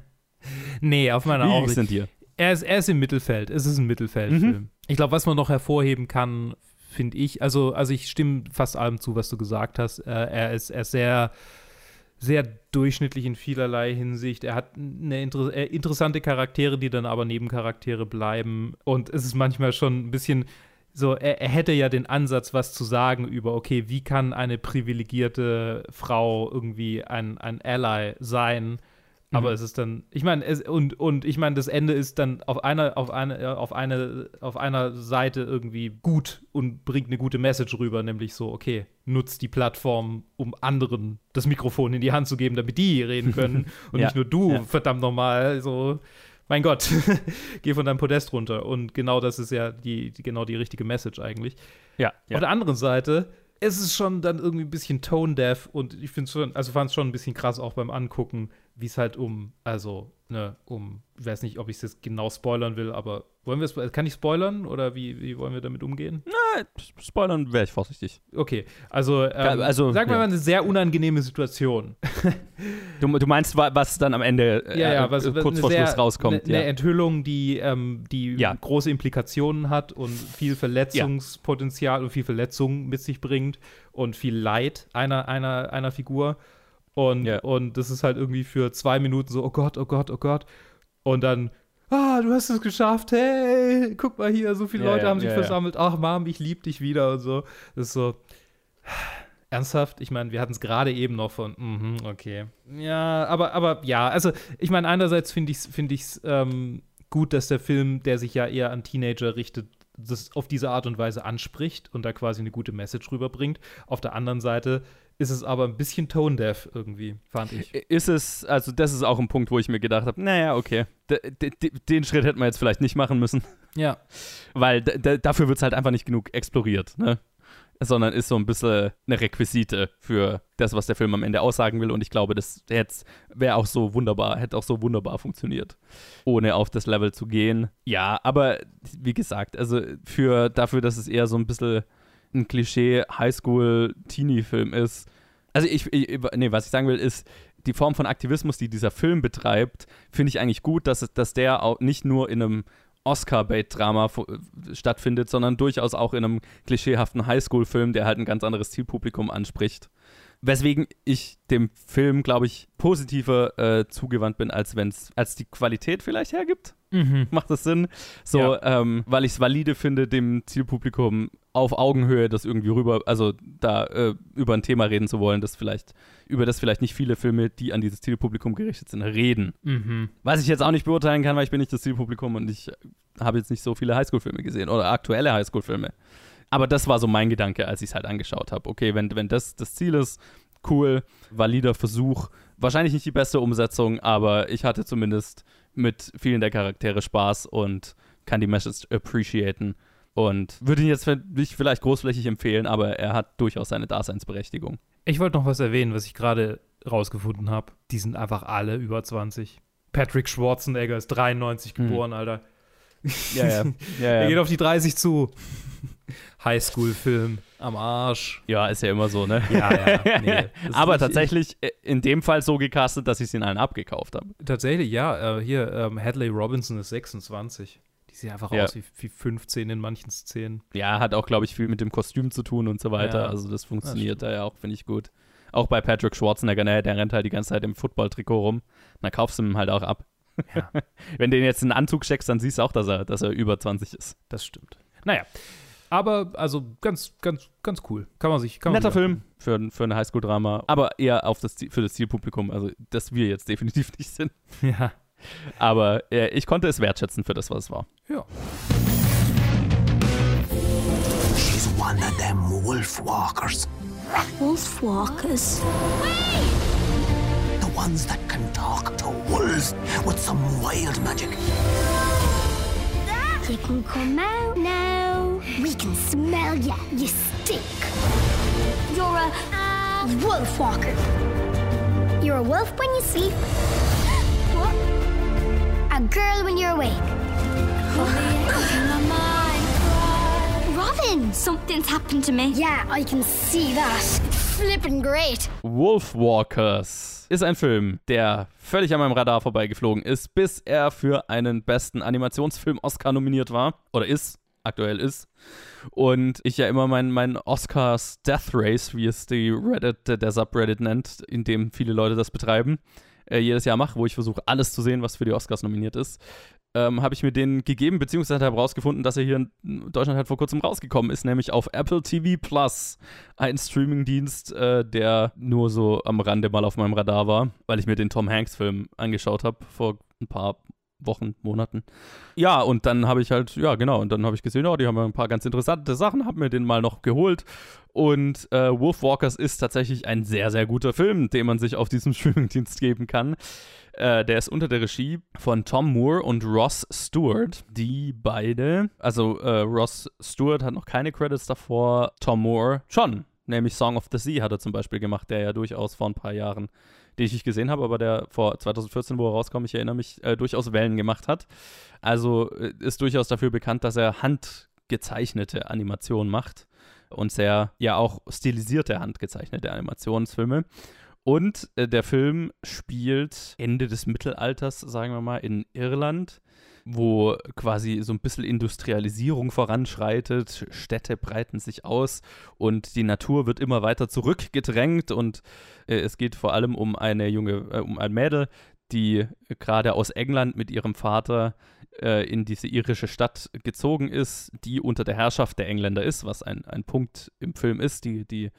Nee, auf meiner auch nicht. denn dir? Er ist, er ist im Mittelfeld. Es ist ein Mittelfeldfilm. Ich glaube, was man noch hervorheben kann, finde ich, also, also ich stimme fast allem zu, was du gesagt hast. Äh, er, ist, er ist sehr, sehr durchschnittlich in vielerlei Hinsicht. Er hat eine inter äh, interessante Charaktere, die dann aber Nebencharaktere bleiben. Und es ist manchmal schon ein bisschen so, er, er hätte ja den Ansatz, was zu sagen über, okay, wie kann eine privilegierte Frau irgendwie ein, ein Ally sein? Aber Mhm. es ist dann, ich meine, es, und, und ich meine, das Ende ist dann auf einer, auf eine, auf eine, auf einer Seite irgendwie gut und bringt eine gute Message rüber, nämlich so, okay, nutzt die Plattform, um anderen das Mikrofon in die Hand zu geben, damit die reden können [LAUGHS] und Ja, nicht nur du, ja. verdammt nochmal, so mein Gott, [LAUGHS] geh von deinem Podest runter. Und genau das ist ja die, die genau die richtige Message eigentlich. Ja, Auf der anderen Seite, es ist schon dann irgendwie ein bisschen tone-deaf und ich finde schon, also fand es schon ein bisschen krass auch beim Angucken, wie es halt um, also, ne, um, ich weiß nicht, ob ich es jetzt genau spoilern will, aber wollen wir es, kann ich spoilern oder wie, wie wollen wir damit umgehen? Na, spoilern wäre ich vorsichtig. Okay, also, ähm, also, sagen wir ja. mal eine sehr unangenehme Situation. [LAUGHS] Du, du meinst, wa- was dann am Ende äh, ja, ja, was, äh, kurz vor Schluss rauskommt. Eine, ja. eine Enthüllung, die, ähm, die große Implikationen hat und viel Verletzungspotenzial und viel Verletzung mit sich bringt und viel Leid einer, einer, einer Figur. Und, Ja. und das ist halt irgendwie für zwei Minuten so, oh Gott, oh Gott, oh Gott. Und dann, ah, du hast es geschafft, hey, guck mal hier, so viele Ja, Leute haben sich ja. versammelt, ach Mom, ich lieb dich wieder und so. Das ist so, Ernsthaft? Ich meine, wir hatten es gerade eben noch von, mhm, okay. Ja, aber, aber ja, also ich meine, einerseits finde ich es find ich's, ähm, gut, dass der Film, der sich ja eher an Teenager richtet, das auf diese Art und Weise anspricht und da quasi eine gute Message rüberbringt. Auf der anderen Seite ist es aber ein bisschen tone-deaf irgendwie, fand ich. Ist es, also das ist auch ein Punkt, wo ich mir gedacht habe, naja, okay, d den Schritt hätten wir jetzt vielleicht nicht machen müssen, Ja. weil dafür wird es halt einfach nicht genug exploriert, ne? Sondern ist so ein bisschen eine Requisite für das, was der Film am Ende aussagen will. Und ich glaube, das wäre auch so wunderbar, hätte auch so wunderbar funktioniert, ohne auf das Level zu gehen. Ja, aber wie gesagt, also für dafür, dass es eher so ein bisschen ein Klischee Highschool-Teenie-Film ist. Also ich, ich, nee, was ich sagen will, ist, die Form von Aktivismus, die dieser Film betreibt, finde ich eigentlich gut, dass, dass der auch nicht nur in einem Oscar-Bait-Drama stattfindet, sondern durchaus auch in einem klischeehaften Highschool-Film, der halt ein ganz anderes Zielpublikum anspricht. Weswegen ich dem Film, glaube ich, positiver äh, zugewandt bin, als wenn es als die Qualität vielleicht hergibt. Mhm. Macht das Sinn? So, ähm, weil ich es valide finde, dem Zielpublikum auf Augenhöhe das irgendwie rüber, also da äh, über ein Thema reden zu wollen, das vielleicht, über das vielleicht nicht viele Filme, die an dieses Zielpublikum gerichtet sind, reden. Mhm. Was ich jetzt auch nicht beurteilen kann, weil ich bin nicht das Zielpublikum und ich habe jetzt nicht so viele Highschool-Filme gesehen oder aktuelle Highschool-Filme. Aber das war so mein Gedanke, als ich es halt angeschaut habe. Okay, wenn, wenn das das Ziel ist, cool, valider Versuch. Wahrscheinlich nicht die beste Umsetzung, aber ich hatte zumindest mit vielen der Charaktere Spaß und kann die Message appreciaten. Und würde ihn jetzt nicht vielleicht großflächig empfehlen, aber er hat durchaus seine Daseinsberechtigung. Ich wollte noch was erwähnen, was ich gerade rausgefunden habe. Die sind einfach alle über 20. Patrick Schwarzenegger ist 93 geboren, Alter. Ja, [LAUGHS] ja. ja, Er geht auf die 30 zu. Highschool-Film. Am Arsch. ja, ist ja immer so, ne? Ja, ja. [LAUGHS] Nee, [LAUGHS] aber tatsächlich äh, in dem Fall so gecastet, dass ich es ihnen allen abgekauft habe. Tatsächlich, ja. Äh, hier, ähm, Hadley Robinson ist 26. Die sieht einfach Ja. aus wie, wie 15 in manchen Szenen. Ja, hat auch, glaube ich, viel mit dem Kostüm zu tun und so weiter. Ja, also das das funktioniert stimmt. da ja auch, finde ich gut. Auch bei Patrick Schwarzenegger, ne, der rennt halt die ganze Zeit im Football-Trikot rum. Dann kaufst du ihm halt auch ab. Ja. [LAUGHS] Wenn du den jetzt in einen Anzug checkst, dann siehst du auch, dass er, dass er über 20 ist. Das stimmt. Naja. Aber, also, ganz, ganz, ganz cool. Kann man sich. Kann man Netter sich Film für, für ein Highschool-Drama, aber eher auf das, für das Zielpublikum. Also, dass wir jetzt definitiv nicht sind. [LAUGHS] Ja. Aber äh, ich konnte es wertschätzen für das, was es war. Ja. She's one of them wolf walkers. Wolf walkers. The ones that can talk to wolves with some wild magic. You can come out now. We can smell ya. You stink. You're a wolf walker. You're a wolf when you sleep. What? A girl when you're awake. Robin, something's happened to me. Yeah, I can see that. Flippin' great. Wolfwalkers ist ein Film, der völlig an meinem Radar vorbeigeflogen ist, bis er für einen besten Animationsfilm Oscar nominiert war. Oder ist, aktuell ist. Und ich ja immer mein, mein Oscars Death Race, wie es die Reddit, der Subreddit nennt, in dem viele Leute das betreiben, äh, jedes Jahr mache, wo ich versuche, alles zu sehen, was für die Oscars nominiert ist. Ähm, habe ich mir den gegeben, beziehungsweise habe herausgefunden, dass er hier in Deutschland halt vor kurzem rausgekommen ist, nämlich auf Apple TV Plus, ein Streamingdienst, äh, der nur so am Rande mal auf meinem Radar war, weil ich mir den Tom Hanks Film angeschaut habe vor ein paar Wochen, Monaten. Ja, und dann habe ich halt, ja genau, und dann habe ich gesehen, oh, die haben ja ein paar ganz interessante Sachen, habe mir den mal noch geholt. Und äh, Wolf Walkers ist tatsächlich ein sehr, sehr guter Film, den man sich auf diesem [LAUGHS] Streamingdienst geben kann. Äh, der ist unter der Regie von Tom Moore und Ross Stewart, die beide, also äh, Ross Stewart hat noch keine Credits davor, Tom Moore schon. Nämlich Song of the Sea hat er zum Beispiel gemacht, der ja durchaus vor ein paar Jahren, den ich nicht gesehen habe, aber der vor 2014, wo er rauskam, ich erinnere mich, äh, durchaus Wellen gemacht hat. Also äh, ist durchaus dafür bekannt, dass er handgezeichnete Animationen macht und sehr, ja auch stilisierte handgezeichnete Animationsfilme. Und äh, der Film spielt Ende des Mittelalters, sagen wir mal, in Irland, wo quasi so ein bisschen Industrialisierung voranschreitet, Städte breiten sich aus und die Natur wird immer weiter zurückgedrängt und äh, es geht vor allem um eine junge, äh, um ein Mädel, die gerade aus England mit ihrem Vater äh, in diese irische Stadt gezogen ist, die unter der Herrschaft der Engländer ist, was ein, ein Punkt im Film ist, die, die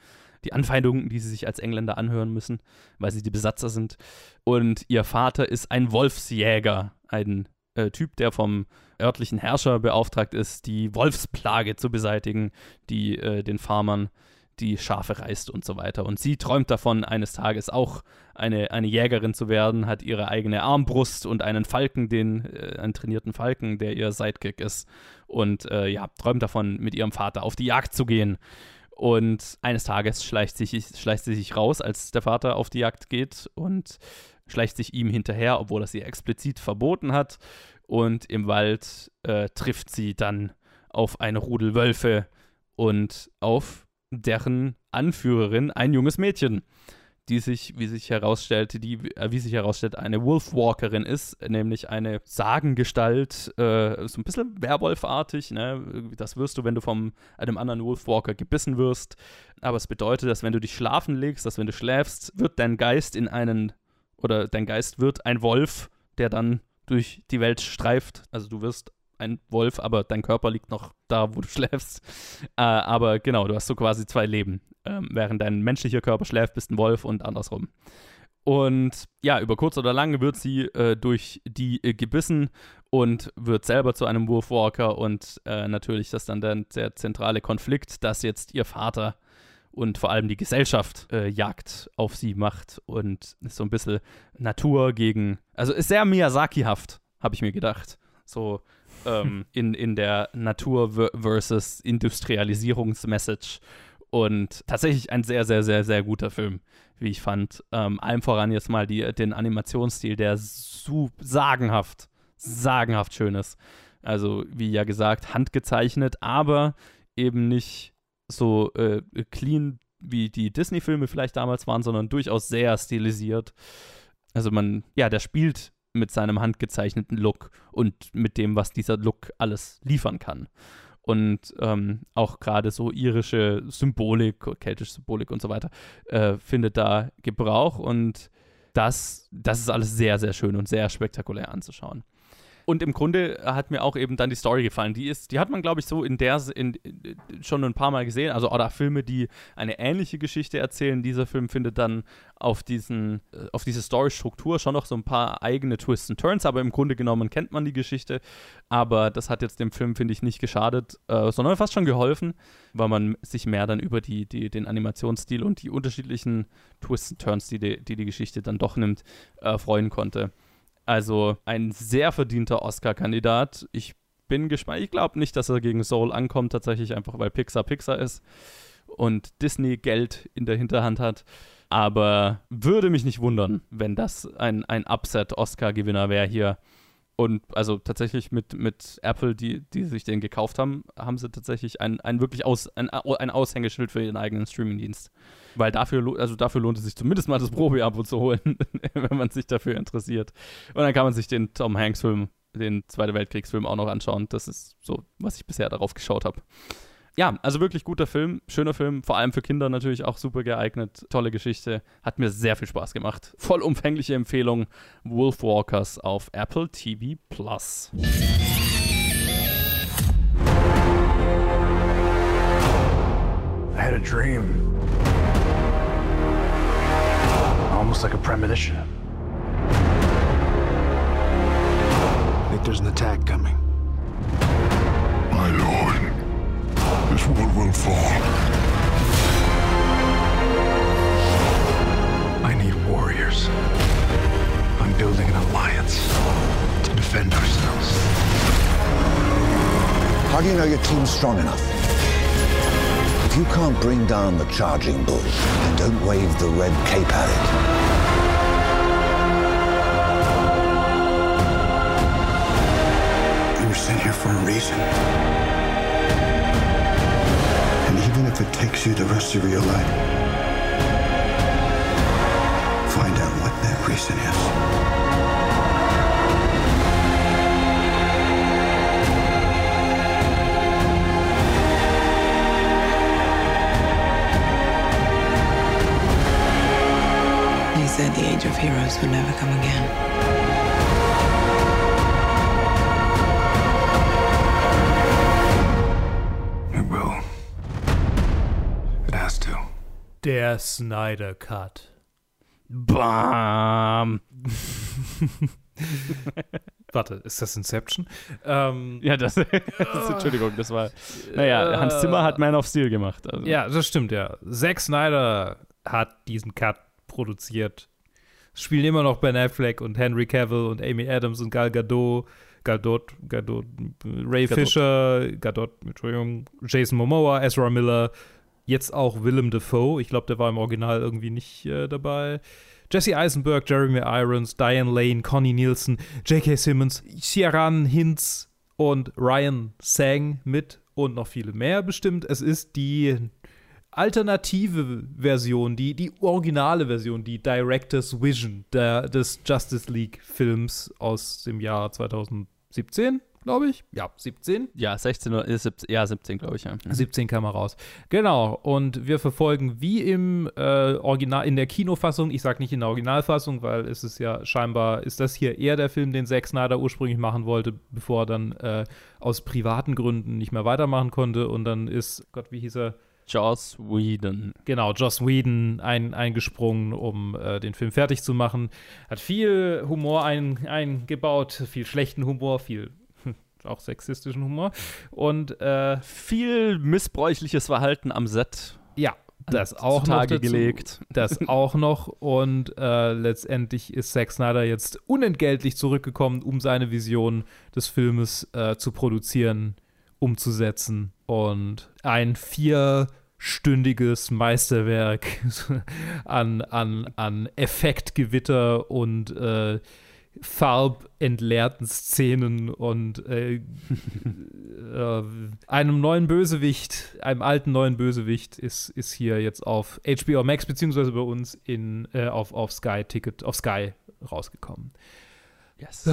die Anfeindungen, die sie sich als Engländer anhören müssen, weil sie die Besatzer sind. Und ihr Vater ist ein Wolfsjäger, ein äh, Typ, der vom örtlichen Herrscher beauftragt ist, die Wolfsplage zu beseitigen, die äh, den Farmern die Schafe reißt und so weiter. Und sie träumt davon, eines Tages auch eine, eine Jägerin zu werden, hat ihre eigene Armbrust und einen Falken, den, äh, einen trainierten Falken, der ihr Sidekick ist. Und äh, ja, träumt davon, mit ihrem Vater auf die Jagd zu gehen. Und eines Tages schleicht, sich, schleicht sie sich raus, als der Vater auf die Jagd geht und schleicht sich ihm hinterher, obwohl er sie explizit verboten hat. Und im Wald äh, trifft sie dann auf eine Rudel Wölfe und auf deren Anführerin ein junges Mädchen die sich, wie sich herausstellt, die, äh, wie sich herausstellt, eine Wolfwalkerin ist, nämlich eine Sagengestalt, äh, so ein bisschen Werwolfartig, ne? Das wirst du, wenn du von einem anderen Wolfwalker gebissen wirst. Aber es bedeutet, dass wenn du dich schlafen legst, dass wenn du schläfst, wird dein Geist in einen, oder dein Geist wird ein Wolf, der dann durch die Welt streift. Also du wirst ein Wolf, aber dein Körper liegt noch da, wo du [LAUGHS] schläfst. Äh, aber genau, du hast so quasi zwei Leben. Ähm, während dein menschlicher Körper schläft, bist ein Wolf und andersrum. Und ja, über kurz oder lang wird sie äh, durch die äh, gebissen und wird selber zu einem Wolfwalker und äh, natürlich ist dann der, der, zentrale Konflikt, dass jetzt ihr Vater und vor allem die Gesellschaft äh, Jagd auf sie macht und ist so ein bisschen Natur gegen, also ist sehr Miyazaki-haft, habe ich mir gedacht. So ähm, [LAUGHS] in, in der Natur versus Industrialisierungsmessage. Und tatsächlich ein sehr, sehr, sehr, sehr guter Film, wie ich fand. Ähm, allem voran jetzt mal die, den Animationsstil, der so sagenhaft, sagenhaft schön ist. Also, wie ja gesagt, handgezeichnet, aber eben nicht so äh, clean wie die Disney-Filme vielleicht damals waren, sondern durchaus sehr stilisiert. Also man, ja, der spielt mit seinem handgezeichneten Look und mit dem, was dieser Look alles liefern kann. Und ähm, auch gerade so irische Symbolik, keltische Symbolik und so weiter, äh, findet da Gebrauch. Und das, das ist alles sehr, sehr schön und sehr spektakulär anzuschauen. Und im Grunde hat mir auch eben dann die Story gefallen. Die ist, die hat man, glaube ich, so in der in, in, schon ein paar Mal gesehen. Also oder Filme, die eine ähnliche Geschichte erzählen. Dieser Film findet dann auf diesen, äh, auf diese Story-Struktur schon noch so ein paar eigene Twists und Turns, aber im Grunde genommen kennt man die Geschichte. Aber das hat jetzt dem Film, finde ich, nicht geschadet, äh, sondern fast schon geholfen, weil man sich mehr dann über die, die, den Animationsstil und die unterschiedlichen Twists und Turns, die die, die, die Geschichte dann doch nimmt, äh, freuen konnte. Also ein sehr verdienter Oscar-Kandidat. Ich bin gespannt. Ich glaube nicht, dass er gegen Soul ankommt, tatsächlich einfach, weil Pixar Pixar ist und Disney Geld in der Hinterhand hat. Aber würde mich nicht wundern, wenn das ein, ein Upset-Oscar-Gewinner wäre hier. Und also tatsächlich mit, mit Apple, die, die sich den gekauft haben, haben sie tatsächlich ein, ein wirklich aus, ein, ein Aushängeschild für ihren eigenen Streamingdienst. Weil dafür, also dafür lohnt es sich zumindest mal das Probeabo zu holen, [LAUGHS] wenn man sich dafür interessiert. Und dann kann man sich den Tom Hanks-Film, den Zweite Weltkriegsfilm auch noch anschauen. Das ist so, was ich bisher darauf geschaut habe ja, also wirklich guter Film, schöner Film, vor allem für Kinder natürlich auch super geeignet. Tolle Geschichte, hat mir sehr viel Spaß gemacht. Vollumfängliche Empfehlung: Wolfwalkers auf Apple TV Plus. I had a dream. Almost like a premonition. There's an attack coming. My lord, this world will fall. I need warriors. I'm building an alliance to defend ourselves. How do you know your team's strong enough? If you can't bring down the charging bull, then don't wave the red cape at it. Sent here for a reason. If it takes you the rest of your life, find out what that reason is. They said the age of heroes would never come again. Der Snyder Cut. Bam. [LAUGHS] Warte, ist das Inception? Ähm, Ja, das, [LAUGHS] das Entschuldigung, das war. Naja, Hans Zimmer hat Man of Steel gemacht. Also. Ja, das stimmt, ja. Zack Snyder hat diesen Cut produziert. Es spielen immer noch Ben Affleck und Henry Cavill und Amy Adams und Gal Gadot, Gadot, Gadot, Ray Gadot. Fisher, Gadot, Entschuldigung, Jason Momoa, Ezra Miller, jetzt auch Willem Dafoe. Ich glaube, der war im Original irgendwie nicht äh, dabei. Jesse Eisenberg, Jeremy Irons, Diane Lane, Connie Nielsen, J.K. Simmons, Ciaran Hinz und Ryan Sang mit und noch viele mehr bestimmt. Es ist die alternative Version, die, die originale Version, die Director's Vision der, des Justice League Films aus dem Jahr 2017, glaube ich. Ja, 17. Ja, 16 oder äh, 17, ja, 17, glaube ich, ja. 17 kam er raus. Genau. Und wir verfolgen wie im äh, Original, in der Kinofassung, ich sage nicht in der Originalfassung, weil es ist ja scheinbar, ist das hier eher der Film, den Zack Snyder ursprünglich machen wollte, bevor er dann äh, aus privaten Gründen nicht mehr weitermachen konnte. Und dann ist, Gott, wie hieß er? Joss Whedon. Genau, Joss Whedon ein, eingesprungen, um äh, den Film fertig zu machen. Hat viel Humor ein, eingebaut, viel schlechten Humor, viel auch sexistischen Humor. Und äh, viel missbräuchliches Verhalten am Set. Ja, das auch noch dazu, gelegt. Das auch noch. Und äh, letztendlich ist Zack Snyder jetzt unentgeltlich zurückgekommen, um seine Vision des Filmes äh, zu produzieren, umzusetzen. Und ein vierstündiges Meisterwerk [LAUGHS] an, an, an Effektgewitter und äh, farbentleerten Szenen und äh, [LAUGHS] äh, einem neuen Bösewicht, einem alten neuen Bösewicht ist, ist hier jetzt auf HBO Max beziehungsweise bei uns in, äh, auf, auf Sky Ticket, auf Sky rausgekommen. Yes.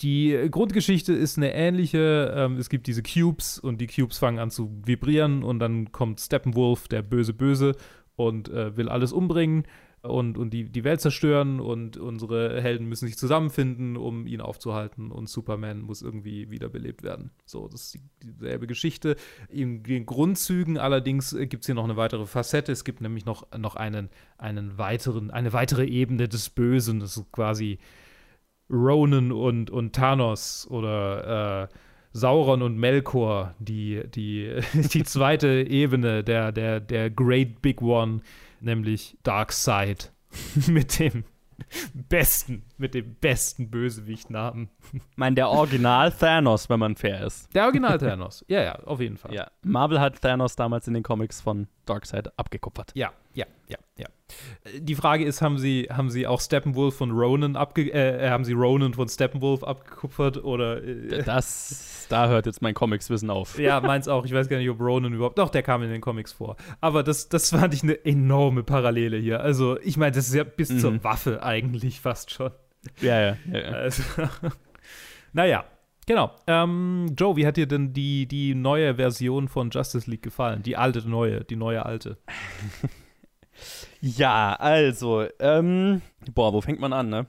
Die Grundgeschichte ist eine ähnliche. Ähm, es gibt diese Cubes und die Cubes fangen an zu vibrieren und dann kommt Steppenwolf, der böse Böse, und äh, will alles umbringen und, und die, die Welt zerstören und unsere Helden müssen sich zusammenfinden, um ihn aufzuhalten und Superman muss irgendwie wiederbelebt werden. So, das ist die, dieselbe Geschichte. In den Grundzügen allerdings äh, gibt es hier noch eine weitere Facette. Es gibt nämlich noch, noch einen, einen weiteren, eine weitere Ebene des Bösen. Das ist quasi Ronan und, und Thanos oder äh, Sauron und Melkor, die, die, [LAUGHS] die zweite Ebene der, der, der Great Big One, nämlich Darkseid [LAUGHS] mit dem besten, mit dem besten Bösewicht-Namen. Ich meine, der Original Thanos, wenn man fair ist. Der Original Thanos, ja, ja, auf jeden Fall. Ja, Marvel hat Thanos damals in den Comics von Darkseid abgekupfert. Ja, ja, ja, ja. Die Frage ist, haben sie, haben sie auch Steppenwolf von Ronan abge äh, haben sie Ronan von Steppenwolf abgekupfert oder äh, Das, da hört jetzt mein Comics-Wissen auf. Ja, meins auch. Ich weiß gar nicht, ob Ronan überhaupt. Doch, der kam in den Comics vor. Aber das, das fand ich eine enorme Parallele hier. Also, ich meine, das ist ja bis Mhm. zur Waffe eigentlich fast schon. Ja, ja, ja. ja. Also, [LAUGHS] naja, genau. Ähm, Joe, wie hat dir denn die, die neue Version von Justice League gefallen? Die alte neue, die neue alte. [LAUGHS] Ja, also, ähm, boah, wo fängt man an, ne?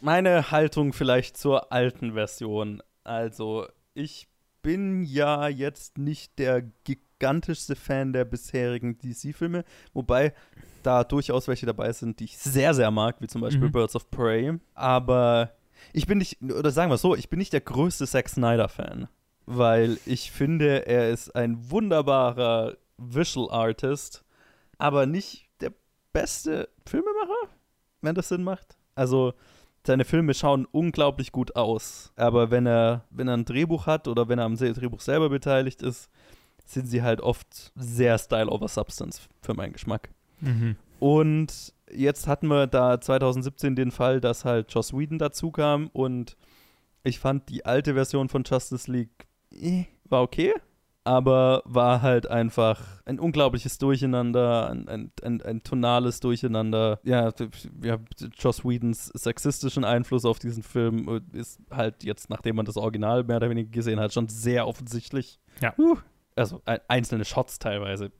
Meine Haltung vielleicht zur alten Version. Also, ich bin ja jetzt nicht der gigantischste Fan der bisherigen DC-Filme, wobei da durchaus welche dabei sind, die ich sehr, sehr mag, wie zum Beispiel Mhm. Birds of Prey. Aber ich bin nicht, oder sagen wir es so, ich bin nicht der größte Zack Snyder-Fan, weil ich finde, er ist ein wunderbarer Visual Artist, aber nicht beste Filmemacher, wenn das Sinn macht. Also, seine Filme schauen unglaublich gut aus, aber wenn er, wenn er ein Drehbuch hat oder wenn er am Drehbuch selber beteiligt ist, sind sie halt oft sehr Style over Substance für meinen Geschmack. Mhm. Und jetzt hatten wir da 2017 den Fall, dass halt Joss Whedon dazu kam und ich fand die alte Version von Justice League eh, war okay, aber war halt einfach ein unglaubliches Durcheinander, ein, ein, ein, ein tonales Durcheinander. Ja, ja, Joss Whedons sexistischen Einfluss auf diesen Film ist halt jetzt, nachdem man das Original mehr oder weniger gesehen hat, schon sehr offensichtlich. Ja. Uh, also ein, einzelne Shots teilweise.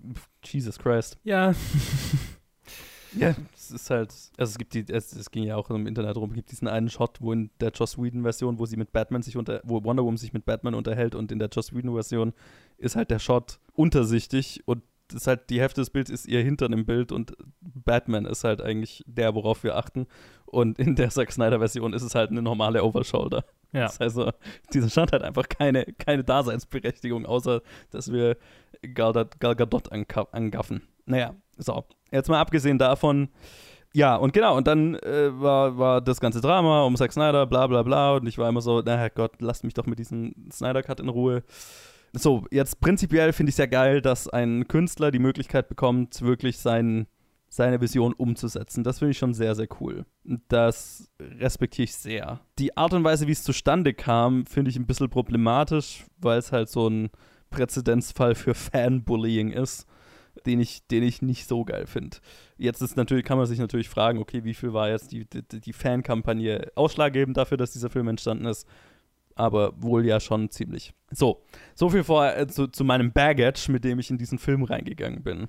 Jesus Christ. Ja. Ja, es ist halt, also es gibt die, es, es ging ja auch im Internet rum, es gibt diesen einen Shot, wo in der Joss Whedon-Version, wo sie mit Batman sich unter, wo Wonder Woman sich mit Batman unterhält und in der Joss Whedon-Version ist halt der Shot untersichtig und ist halt, die Hälfte des Bildes ist ihr Hintern im Bild und Batman ist halt eigentlich der, worauf wir achten. Und in der Zack Snyder-Version ist es halt eine normale Overshoulder. Ja. Das heißt, also, dieser Shot hat einfach keine, keine Daseinsberechtigung, außer dass wir Gal, Gal Gadot angaffen. Naja, so. Jetzt mal abgesehen davon, ja, und genau, und dann äh, war, war das ganze Drama um Zack Snyder, bla bla bla, und ich war immer so, na Herrgott, lasst mich doch mit diesem Snyder-Cut in Ruhe. So, jetzt prinzipiell finde ich es ja geil, dass ein Künstler die Möglichkeit bekommt, wirklich sein, seine Vision umzusetzen. Das finde ich schon sehr, sehr cool. Das respektiere ich sehr. Die Art und Weise, wie es zustande kam, finde ich ein bisschen problematisch, weil es halt so ein Präzedenzfall für Fanbullying ist den ich, den ich nicht so geil finde. Jetzt ist natürlich, kann man sich natürlich fragen, okay, wie viel war jetzt die, die, die Fankampagne ausschlaggebend dafür, dass dieser Film entstanden ist? Aber wohl ja schon ziemlich. So, so viel vor äh, zu, zu meinem Baggage, mit dem ich in diesen Film reingegangen bin.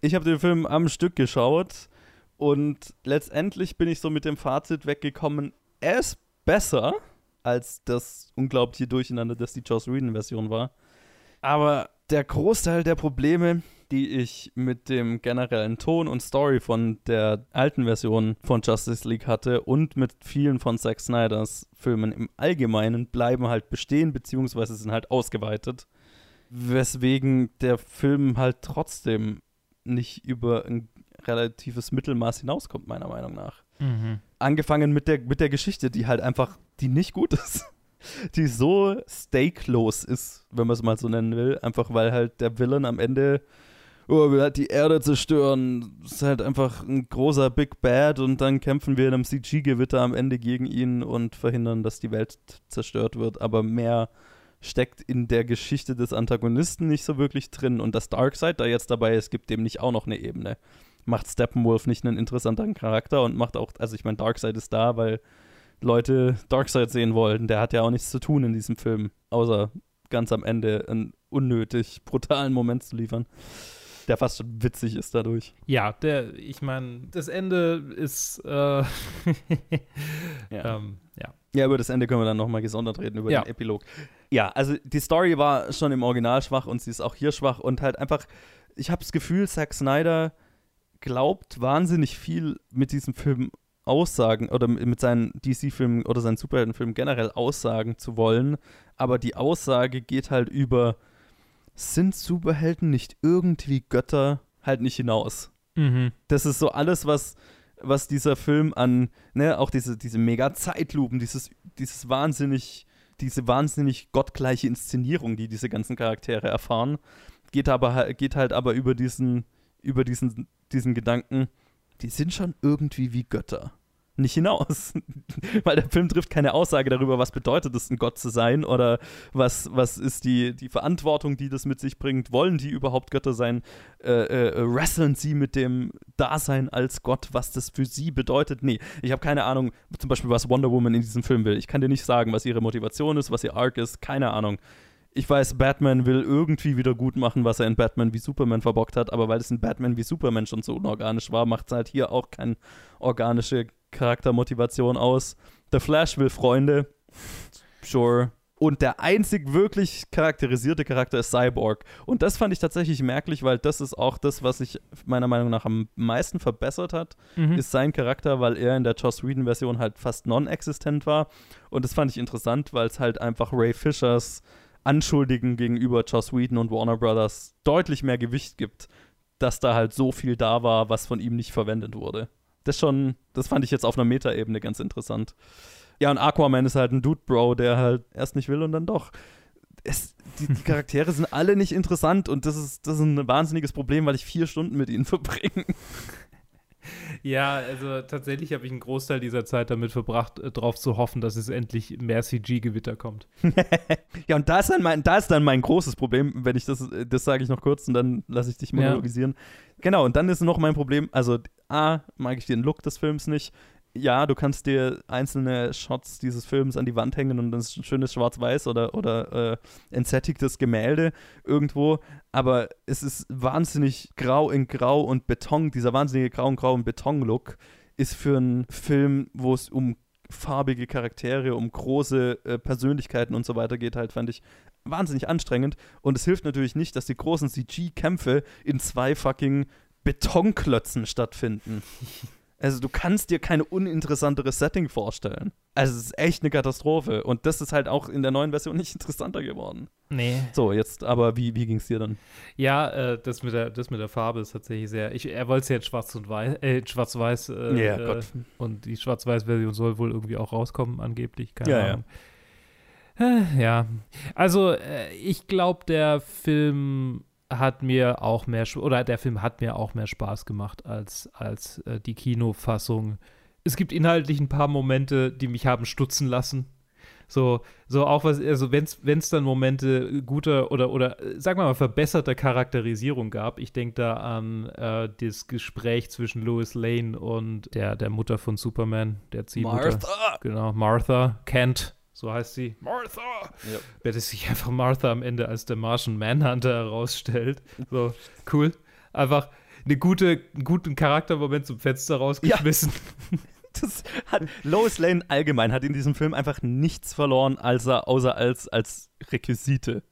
Ich habe den Film am Stück geschaut und letztendlich bin ich so mit dem Fazit weggekommen, er ist besser als das unglaubliche Durcheinander, das die Joss Whedon-Version war. Aber der Großteil der Probleme, die ich mit dem generellen Ton und Story von der alten Version von Justice League hatte und mit vielen von Zack Snyders Filmen im Allgemeinen bleiben halt bestehen, beziehungsweise sind halt ausgeweitet. Weswegen der Film halt trotzdem nicht über ein relatives Mittelmaß hinauskommt, meiner Meinung nach. Mhm. Angefangen mit der, mit der Geschichte, die halt einfach, die nicht gut ist [LAUGHS] die so stakelos ist, wenn man es mal so nennen will. Einfach weil halt der Villain am Ende oh, will halt die Erde zerstören. Ist halt einfach ein großer Big Bad und dann kämpfen wir in einem CG-Gewitter am Ende gegen ihn und verhindern, dass die Welt zerstört wird. Aber mehr steckt in der Geschichte des Antagonisten nicht so wirklich drin. Und dass Darkseid da jetzt dabei ist, gibt dem nicht auch noch eine Ebene. Macht Steppenwolf nicht einen interessanteren Charakter und macht auch, also ich meine, Darkseid ist da, weil Leute Darkseid sehen wollen. Der hat ja auch nichts zu tun in diesem Film, außer ganz am Ende einen unnötig brutalen Moment zu liefern der fast schon witzig ist dadurch. Ja, der, ich meine, das Ende ist, äh, [LAUGHS] ja. Ähm, ja. Ja, über das Ende können wir dann nochmal gesondert reden, über ja. den Epilog. Ja, also die Story war schon im Original schwach und sie ist auch hier schwach und halt einfach, ich habe das Gefühl, Zack Snyder glaubt wahnsinnig viel mit diesem Film aussagen oder mit seinen DC-Filmen oder seinen Superheldenfilmen generell aussagen zu wollen, aber die Aussage geht halt über sind Superhelden nicht irgendwie Götter halt nicht hinaus. Mhm. Das ist so alles, was, was dieser Film an, ne, auch diese, diese mega Zeitlupen, dieses, dieses wahnsinnig, diese wahnsinnig gottgleiche Inszenierung, die diese ganzen Charaktere erfahren, geht aber geht halt aber über diesen, über diesen, diesen Gedanken, die sind schon irgendwie wie Götter nicht hinaus. [LAUGHS] Weil der Film trifft keine Aussage darüber, was bedeutet es, ein Gott zu sein oder was, was ist die, die Verantwortung, die das mit sich bringt. Wollen die überhaupt Götter sein? Äh, äh, wresteln sie mit dem Dasein als Gott, was das für sie bedeutet? Nee, ich habe keine Ahnung, zum Beispiel, was Wonder Woman in diesem Film will. Ich kann dir nicht sagen, was ihre Motivation ist, was ihr Arc ist, keine Ahnung. Ich weiß, Batman will irgendwie wieder gut machen, was er in Batman wie Superman verbockt hat, aber weil es in Batman wie Superman schon so unorganisch war, macht es halt hier auch keine organische Charaktermotivation aus. The Flash will Freunde. Sure. Und der einzig wirklich charakterisierte Charakter ist Cyborg. Und das fand ich tatsächlich merklich, weil das ist auch das, was sich meiner Meinung nach am meisten verbessert hat, Mhm. ist sein Charakter, weil er in der Joss Whedon-Version halt fast non-existent war. Und das fand ich interessant, weil es halt einfach Ray Fishers Anschuldigen gegenüber Joss Whedon und Warner Brothers deutlich mehr Gewicht gibt, dass da halt so viel da war, was von ihm nicht verwendet wurde. Das schon, das fand ich jetzt auf einer Metaebene ganz interessant. Ja, und Aquaman ist halt ein Dude-Bro, der halt erst nicht will und dann doch. Es, die, die [LAUGHS] Charaktere sind alle nicht interessant und das ist, das ist ein wahnsinniges Problem, weil ich vier Stunden mit ihnen [LAUGHS] verbringe. Ja, also tatsächlich habe ich einen Großteil dieser Zeit damit verbracht, äh, darauf zu hoffen, dass es endlich mehr CG-Gewitter kommt. [LAUGHS] ja, und da ist, dann mein, da ist dann mein großes Problem, wenn ich das, das sage ich noch kurz und dann lasse ich dich monologisieren. Genau, und dann ist noch mein Problem, also A, mag ich den Look des Films nicht. Ja, du kannst dir einzelne Shots dieses Films an die Wand hängen und das ist ein schönes Schwarz-Weiß oder, oder äh, entsättigtes Gemälde irgendwo, aber es ist wahnsinnig grau in grau und Beton, dieser wahnsinnige grau in grau und Beton-Look ist für einen Film, wo es um farbige Charaktere, um große äh, Persönlichkeiten und so weiter geht, halt, fand ich wahnsinnig anstrengend. Und es hilft natürlich nicht, dass die großen CG-Kämpfe in zwei fucking Betonklötzen stattfinden. [LAUGHS] Also du kannst dir keine uninteressanteres Setting vorstellen. Also es ist echt eine Katastrophe. Und das ist halt auch in der neuen Version nicht [LAUGHS] interessanter geworden. Nee. So, jetzt aber, wie, wie ging es dir dann? Ja, äh, das, mit der, das mit der Farbe ist tatsächlich sehr. Ich, er wollte es jetzt schwarz und weiß, äh, schwarz-weiß. Äh, Ja, äh, Gott. Und die Schwarz-Weiß-Version soll wohl irgendwie auch rauskommen, angeblich. Keine Ja, ja. Ahnung. Äh, Ja. Also, äh, ich glaube, der Film hat mir auch mehr, oder der Film hat mir auch mehr Spaß gemacht als, als äh, die Kinofassung. Es gibt inhaltlich ein paar Momente, die mich haben stutzen lassen. So, so auch was, also wenn es dann Momente guter oder, oder sagen wir mal verbesserter Charakterisierung gab, ich denke da an äh, das Gespräch zwischen Lois Lane und der, der Mutter von Superman, der Ziehmutter. Martha! Genau, Martha Kent, so heißt sie. Martha! Ja. Wer das sich einfach Martha am Ende als der Martian Manhunter herausstellt. So, cool. Einfach eine gute, einen guten Charaktermoment zum Fenster rausgeschmissen. [LAUGHS] Das hat, Lois Lane allgemein hat in diesem Film einfach nichts verloren, als er, außer als, als Requisite.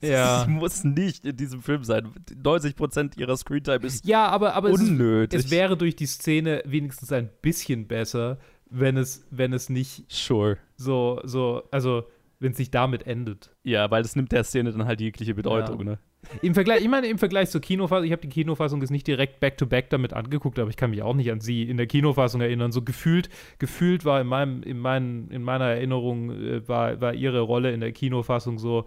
Ja. [LAUGHS] Das muss nicht in diesem Film sein. 90% ihrer Screentime ist Ja, aber, aber es, ist- unnötig. es wäre durch die Szene wenigstens ein bisschen besser, wenn es, wenn es nicht Sure. so, so, also wenn es sich damit endet. Ja, weil das nimmt der Szene dann halt jegliche Bedeutung, Ja. ne? Im Vergleich, ich meine, im Vergleich zur Kinofassung, ich habe die Kinofassung jetzt nicht direkt back-to-back damit angeguckt, aber ich kann mich auch nicht an sie in der Kinofassung erinnern. So gefühlt, gefühlt war in meinem, in meinen, in meiner Erinnerung äh, war, war ihre Rolle in der Kinofassung so,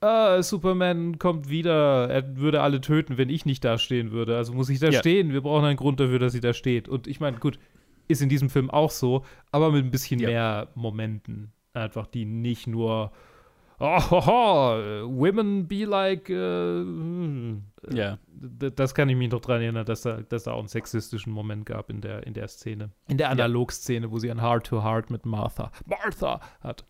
ah, Superman kommt wieder, er würde alle töten, wenn ich nicht da stehen würde. Also muss ich da Ja. stehen. Wir brauchen einen Grund dafür, dass sie da steht. Und ich meine, gut, ist in diesem Film auch so, aber mit ein bisschen mehr Momenten. Einfach, die nicht nur Oh, ho, ho, women be like. Äh, hm. Ja. Das kann ich mich noch dran erinnern, dass da, dass da auch einen sexistischen Moment gab in der, in der Szene. In der Analogszene, wo sie ein Heart to Heart mit Martha. Martha hat.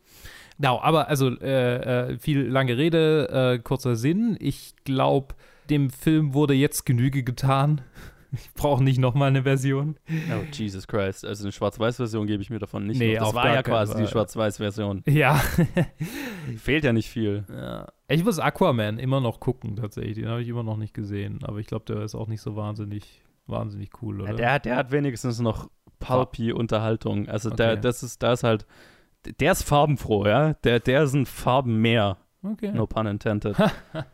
Genau, aber also äh, äh, viel lange Rede, äh, kurzer Sinn. Ich glaube, dem Film wurde jetzt Genüge getan. Ich brauche nicht nochmal eine Version. Oh, Jesus Christ. Also eine Schwarz-Weiß-Version gebe ich mir davon nicht. Nee, noch. Das war ja quasi die Fall. Schwarz-Weiß-Version. Ja. [LAUGHS] Fehlt ja nicht viel. Ja. Ich muss Aquaman immer noch gucken, tatsächlich. Den habe ich immer noch nicht gesehen. Aber ich glaube, der ist auch nicht so wahnsinnig, wahnsinnig cool, oder? Ja, der, hat- der hat wenigstens noch pulpy Unterhaltung. Also der, Okay. das ist, da ist halt, der ist farbenfroh, ja. Der, der ist ein Farbenmeer. Okay. No pun intended. [LAUGHS]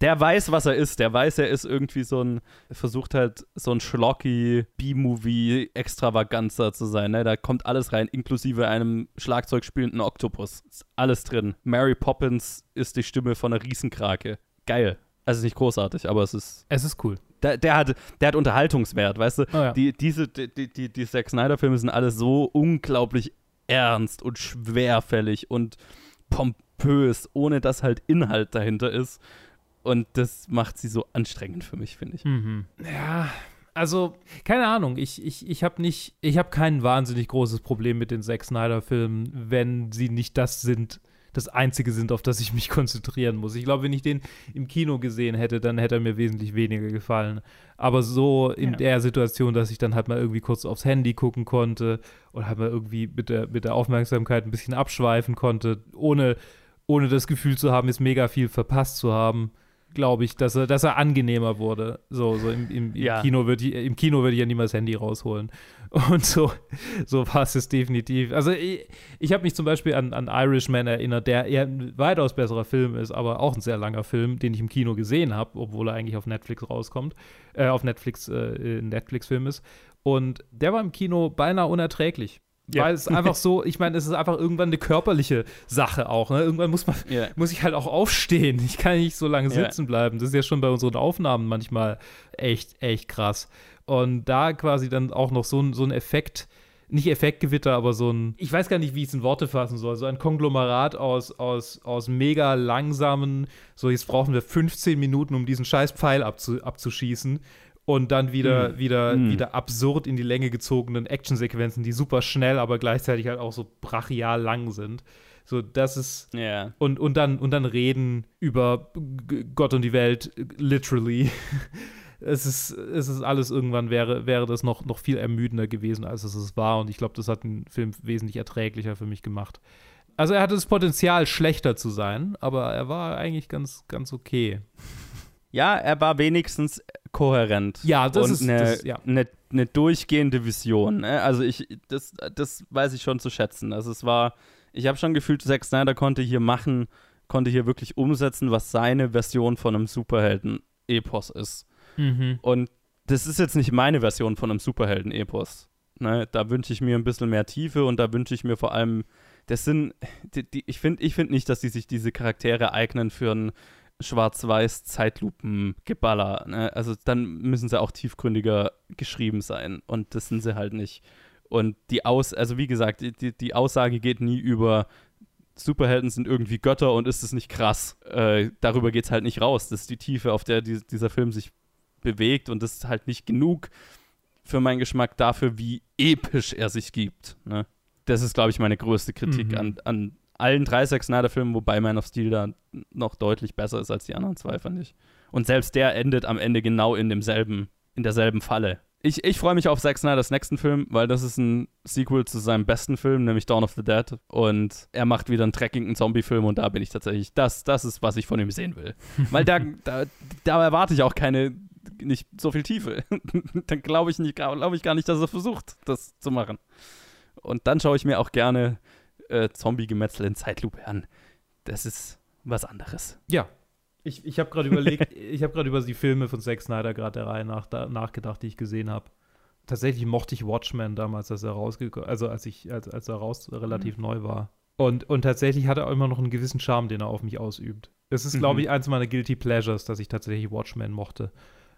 der weiß, was er ist. Der weiß, er ist irgendwie so ein, versucht halt so ein schlocky B-Movie-Extravaganza zu sein. Ne? Da kommt alles rein, inklusive einem Schlagzeug spielenden Oktopus. Ist alles drin. Mary Poppins ist die Stimme von einer Riesenkrake. Geil. Also nicht großartig, aber es ist. Es ist cool. Der, der, hat, der hat Unterhaltungswert, weißt du? Oh ja. die, diese, die, die, die, die Zack Snyder-Filme sind alle so unglaublich ernst und schwerfällig und pompös, ohne dass halt Inhalt dahinter ist. Und das macht sie so anstrengend für mich, finde ich. Mhm. Ja, also, keine Ahnung, ich, ich, ich habe nicht, ich habe kein wahnsinnig großes Problem mit den Zack Snyder-Filmen, wenn sie nicht das sind, das einzige sind, auf das ich mich [LAUGHS] konzentrieren muss. Ich glaube, wenn ich den im Kino gesehen hätte, dann hätte er mir wesentlich weniger gefallen. Aber so in Ja. der Situation, dass ich dann halt mal irgendwie kurz aufs Handy gucken konnte oder halt mal irgendwie mit der, mit der Aufmerksamkeit ein bisschen abschweifen konnte, ohne ohne das Gefühl zu haben, jetzt mega viel verpasst zu haben, glaube ich, dass er, dass er angenehmer wurde. So, so im, im, im Ja. Kino würde ich, im Kino würde ich ja niemals Handy rausholen. Und so, so war es definitiv. Also ich, ich habe mich zum Beispiel an, an Irishman erinnert, der eher ein weitaus besserer Film ist, aber auch ein sehr langer Film, den ich im Kino gesehen habe, obwohl er eigentlich auf Netflix rauskommt, äh, auf Netflix, äh, ein Netflix-Film ist. Und der war im Kino beinahe unerträglich. Ja. Weil es einfach so, ich meine, es ist einfach irgendwann eine körperliche Sache auch. Ne? Irgendwann muss man, Ja. muss ich halt auch aufstehen. Ich kann nicht so lange Ja. sitzen bleiben. Das ist ja schon bei unseren Aufnahmen manchmal echt, echt krass. Und da quasi dann auch noch so ein, so ein Effekt, nicht Effektgewitter, aber so ein, ich weiß gar nicht, wie ich es in Worte fassen soll, so ein Konglomerat aus, aus, aus mega langsamen, so jetzt brauchen wir 15 Minuten, um diesen scheiß Pfeil abzu, abzuschießen. Und dann wieder, Mm. wieder, Mm. wieder absurd in die Länge gezogenen Actionsequenzen, die super schnell, aber gleichzeitig halt auch so brachial lang sind. So, das ist. Ja. Und, und, dann, und dann reden über Gott und die Welt, literally. [LAUGHS] es ist, es ist alles irgendwann wäre, wäre das noch, noch viel ermüdender gewesen, als es es war. Und ich glaube, das hat den Film wesentlich erträglicher für mich gemacht. Also er hatte das Potenzial, schlechter zu sein, aber er war eigentlich ganz, ganz okay. Ja, er war wenigstens kohärent. Ja, das und ist- eine, das- ja. eine, eine durchgehende Vision. Ne? Also ich, das, das weiß ich schon zu schätzen. Also es war, ich habe schon gefühlt, Zack Snyder konnte hier machen, konnte hier wirklich umsetzen, was seine Version von einem Superhelden-Epos ist. Mhm. Und das ist jetzt nicht meine Version von einem Superhelden-Epos. Ne? Da wünsche ich mir ein bisschen mehr Tiefe und da wünsche ich mir vor allem, das sind, die, die, ich finde ich find nicht, dass die sich diese Charaktere eignen für ein schwarz-weiß Zeitlupengeballer. Ne? Also dann müssen sie auch tiefgründiger geschrieben sein und das sind sie halt nicht. Und die Aus, also wie gesagt, die, die, Aussage geht nie über Superhelden sind irgendwie Götter und ist es nicht krass. Äh, darüber geht es halt nicht raus. Das ist die Tiefe, auf der die, dieser Film sich bewegt und das ist halt nicht genug für meinen Geschmack dafür, wie episch er sich gibt. Ne? Das ist, glaube ich, meine größte Kritik Mhm. an, an allen drei Zack Snyder-Filmen, wobei Man of Steel da noch deutlich besser ist als die anderen zwei, fand ich. Und selbst der endet am Ende genau in demselben, in derselben Falle. Ich, ich freue mich auf Zack Snyders nächsten Film, weil das ist ein Sequel zu seinem besten Film, nämlich Dawn of the Dead. Und er macht wieder einen dreckigen Zombie-Film und da bin ich tatsächlich, das, das ist, was ich von ihm sehen will. [LAUGHS] Weil da, da, da erwarte ich auch keine, nicht so viel Tiefe. [LAUGHS] dann glaube ich, nicht- glaube ich gar nicht, dass er versucht, das zu machen. Und dann schaue ich mir auch gerne äh, Zombie-Gemetzel in Zeitlupe an. Das ist was anderes. Ja. Ich, ich habe gerade überlegt, [LAUGHS] ich habe gerade über die Filme von Zack Snyder gerade der Reihe nach da, nachgedacht, die ich gesehen habe. Tatsächlich mochte ich Watchmen damals, als er rausgekommen, also als ich, als, als er raus relativ neu war. Und, und tatsächlich hat er auch immer noch einen gewissen Charme, den er auf mich ausübt. Es ist, glaube Mhm. ich, eins meiner Guilty Pleasures, dass ich tatsächlich Watchmen mochte.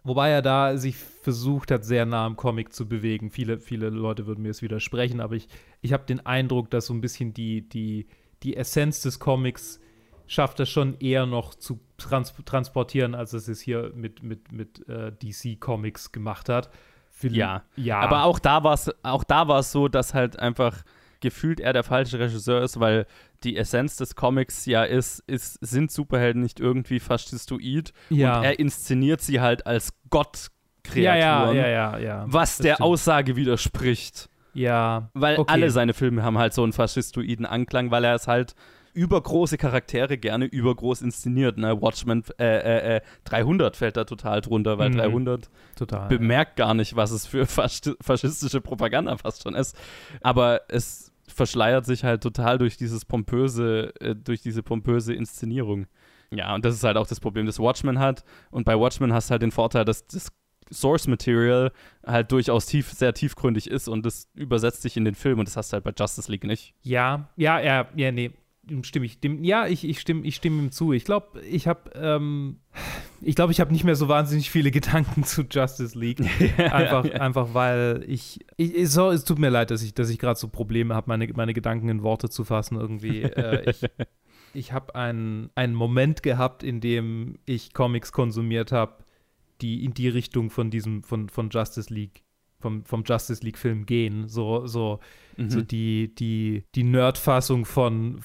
Wobei er da sich versucht hat, sehr nah am Comic zu bewegen. Viele, viele Leute würden mir es widersprechen, aber ich, ich habe den Eindruck, dass so ein bisschen die, die, die Essenz des Comics schafft er schon eher noch zu trans transportieren, als es es hier mit, mit, mit äh, DC Comics gemacht hat. Viel- Ja. ja. Aber auch da war es auch da war es so, dass halt einfach gefühlt er der falsche Regisseur ist, weil die Essenz des Comics ja ist, ist sind Superhelden nicht irgendwie faschistoid Ja. und er inszeniert sie halt als Gottkreaturen. Ja, ja, ja, ja, ja. Was Das der stimmt. Aussage widerspricht. Ja. Weil okay. alle seine Filme haben halt so einen faschistoiden Anklang, weil er es halt übergroße Charaktere gerne übergroß inszeniert. Ne? Watchmen äh, äh, äh, 300 fällt da total drunter, weil Mhm. 300 Total, bemerkt gar nicht, was es für [LAUGHS] faschi- faschistische Propaganda fast schon ist. Aber es verschleiert sich halt total durch dieses pompöse, äh, durch diese pompöse Inszenierung. Ja, und das ist halt auch das Problem, das Watchmen hat. Und bei Watchmen hast du halt den Vorteil, dass das Source Material halt durchaus tief, sehr tiefgründig ist und das übersetzt sich in den Film und das hast du halt bei Justice League nicht. Ja, ja, ja, ja, nee, stimme ich. Dem, ja, ich, ich stimme ich stimme ihm zu. Ich glaube, ich habe ähm, ich glaube, ich habe nicht mehr so wahnsinnig viele [LAUGHS] Gedanken zu Justice League. [LAUGHS] einfach, ja. einfach weil ich, ich, ich so, es tut mir leid, dass ich, dass ich gerade so Probleme habe, meine, meine Gedanken in Worte zu fassen irgendwie. [LAUGHS] äh, ich ich habe einen, einen Moment gehabt, in dem ich Comics konsumiert habe, die in die Richtung von diesem, von, von Justice League, vom, vom Justice League-Film gehen. So, so, Mhm. so die, die, die Nerd-Fassung von,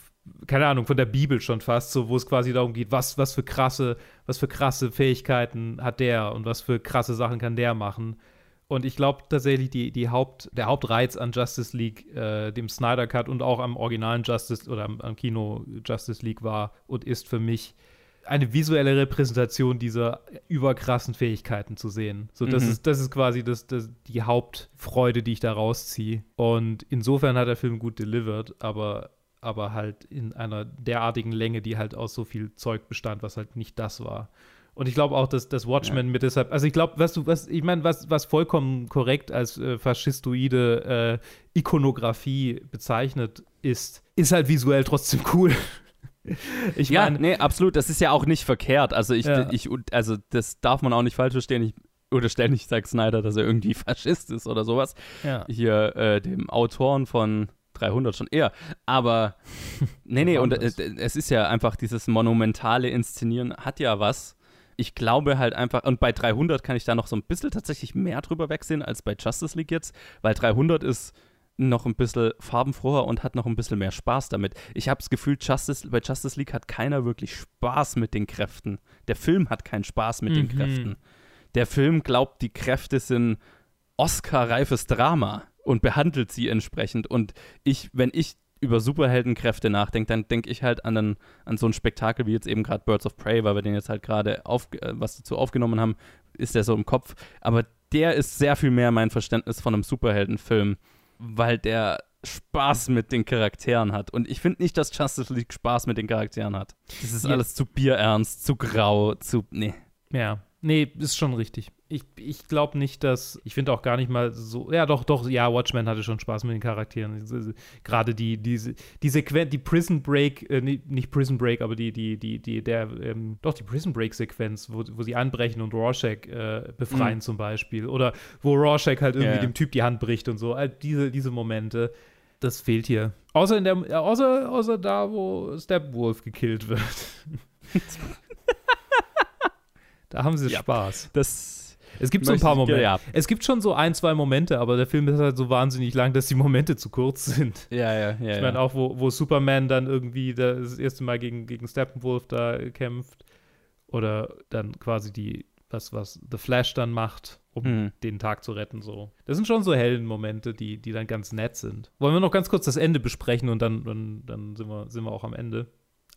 keine Ahnung, von der Bibel schon fast, so, wo es quasi darum geht, was, was für krasse, was für krasse Fähigkeiten hat der und was für krasse Sachen kann der machen. Und ich glaube tatsächlich, die, die Haupt, der Hauptreiz an Justice League, äh, dem Snyder Cut und auch am originalen Justice oder am, am Kino Justice League war und ist für mich eine visuelle Repräsentation dieser überkrassen Fähigkeiten zu sehen. So, das, Mhm. ist, das ist quasi das, das, die Hauptfreude, die ich da rausziehe. Und insofern hat der Film gut delivered, aber, aber halt in einer derartigen Länge, die halt aus so viel Zeug bestand, was halt nicht das war. Und ich glaube auch, dass das Watchmen mit deshalb, also ich glaube, was du, was, ich meine, was, was vollkommen korrekt als äh, faschistoide äh, Ikonografie bezeichnet ist, ist halt visuell trotzdem cool. [LAUGHS] ich ja, nee, absolut. Das ist ja auch nicht verkehrt. Also ich, Ja. ich, also das darf man auch nicht falsch verstehen. Ich unterstelle nicht Zack Snyder, dass er irgendwie [LAUGHS] Faschist ist oder sowas. Ja. Hier äh, dem Autoren von 300 schon eher. Aber [LAUGHS] nee, nee, und äh, es ist ja einfach dieses monumentale Inszenieren hat ja was. Ich glaube halt einfach, und bei 300 kann ich da noch so ein bisschen tatsächlich mehr drüber wegsehen als bei Justice League jetzt, weil 300 ist noch ein bisschen farbenfroher und hat noch ein bisschen mehr Spaß damit. Ich habe das Gefühl, Justice, bei Justice League hat keiner wirklich Spaß mit den Kräften. Der Film hat keinen Spaß mit den Mhm. Kräften. Der Film glaubt, die Kräfte sind Oscar-reifes Drama und behandelt sie entsprechend. Und ich, wenn ich über Superheldenkräfte nachdenke, dann denke ich halt an, einen, an so ein Spektakel wie jetzt eben gerade Birds of Prey, weil wir den jetzt halt gerade auf, äh, was dazu aufgenommen haben, ist der so im Kopf. Aber der ist sehr viel mehr mein Verständnis von einem Superheldenfilm, weil der Spaß mit den Charakteren hat. Und ich finde nicht, dass Justice League Spaß mit den Charakteren hat. Das ist Ja. alles zu bierernst, zu grau, zu. Nee. Ja, nee, ist schon richtig. Ich, ich glaube nicht, dass. Ich finde auch gar nicht mal so. Ja, doch, doch, ja, Watchmen hatte schon Spaß mit den Charakteren. Gerade die, diese, die Sequenz, die Prison Break, äh, nicht Prison Break, aber die, die, die, die, der, ähm, doch, die Prison Break-Sequenz, wo, wo sie anbrechen und Rorschach äh, befreien Mhm. zum Beispiel. Oder wo Rorschach halt irgendwie ja. dem Typ die Hand bricht und so. All diese, diese Momente. Das fehlt hier. Außer, in der, außer, außer da, wo Steppenwolf gekillt wird. [LAUGHS] [LAUGHS] da haben sie Ja, Spaß. Das. Es gibt so ein paar Momente. ja. Es gibt schon so ein, zwei Momente, aber der Film ist halt so wahnsinnig lang, dass die Momente zu kurz sind. Ja, ja, ja. ich ja. meine auch, wo, wo Superman dann irgendwie das erste Mal gegen, gegen Steppenwolf da kämpft. Oder dann quasi die, was, was The Flash dann macht, um Hm. den Tag zu retten. So. Das sind schon so hellen Momente, die, die dann ganz nett sind. Wollen wir noch ganz kurz das Ende besprechen und dann, dann, dann sind, wir, sind wir auch am Ende.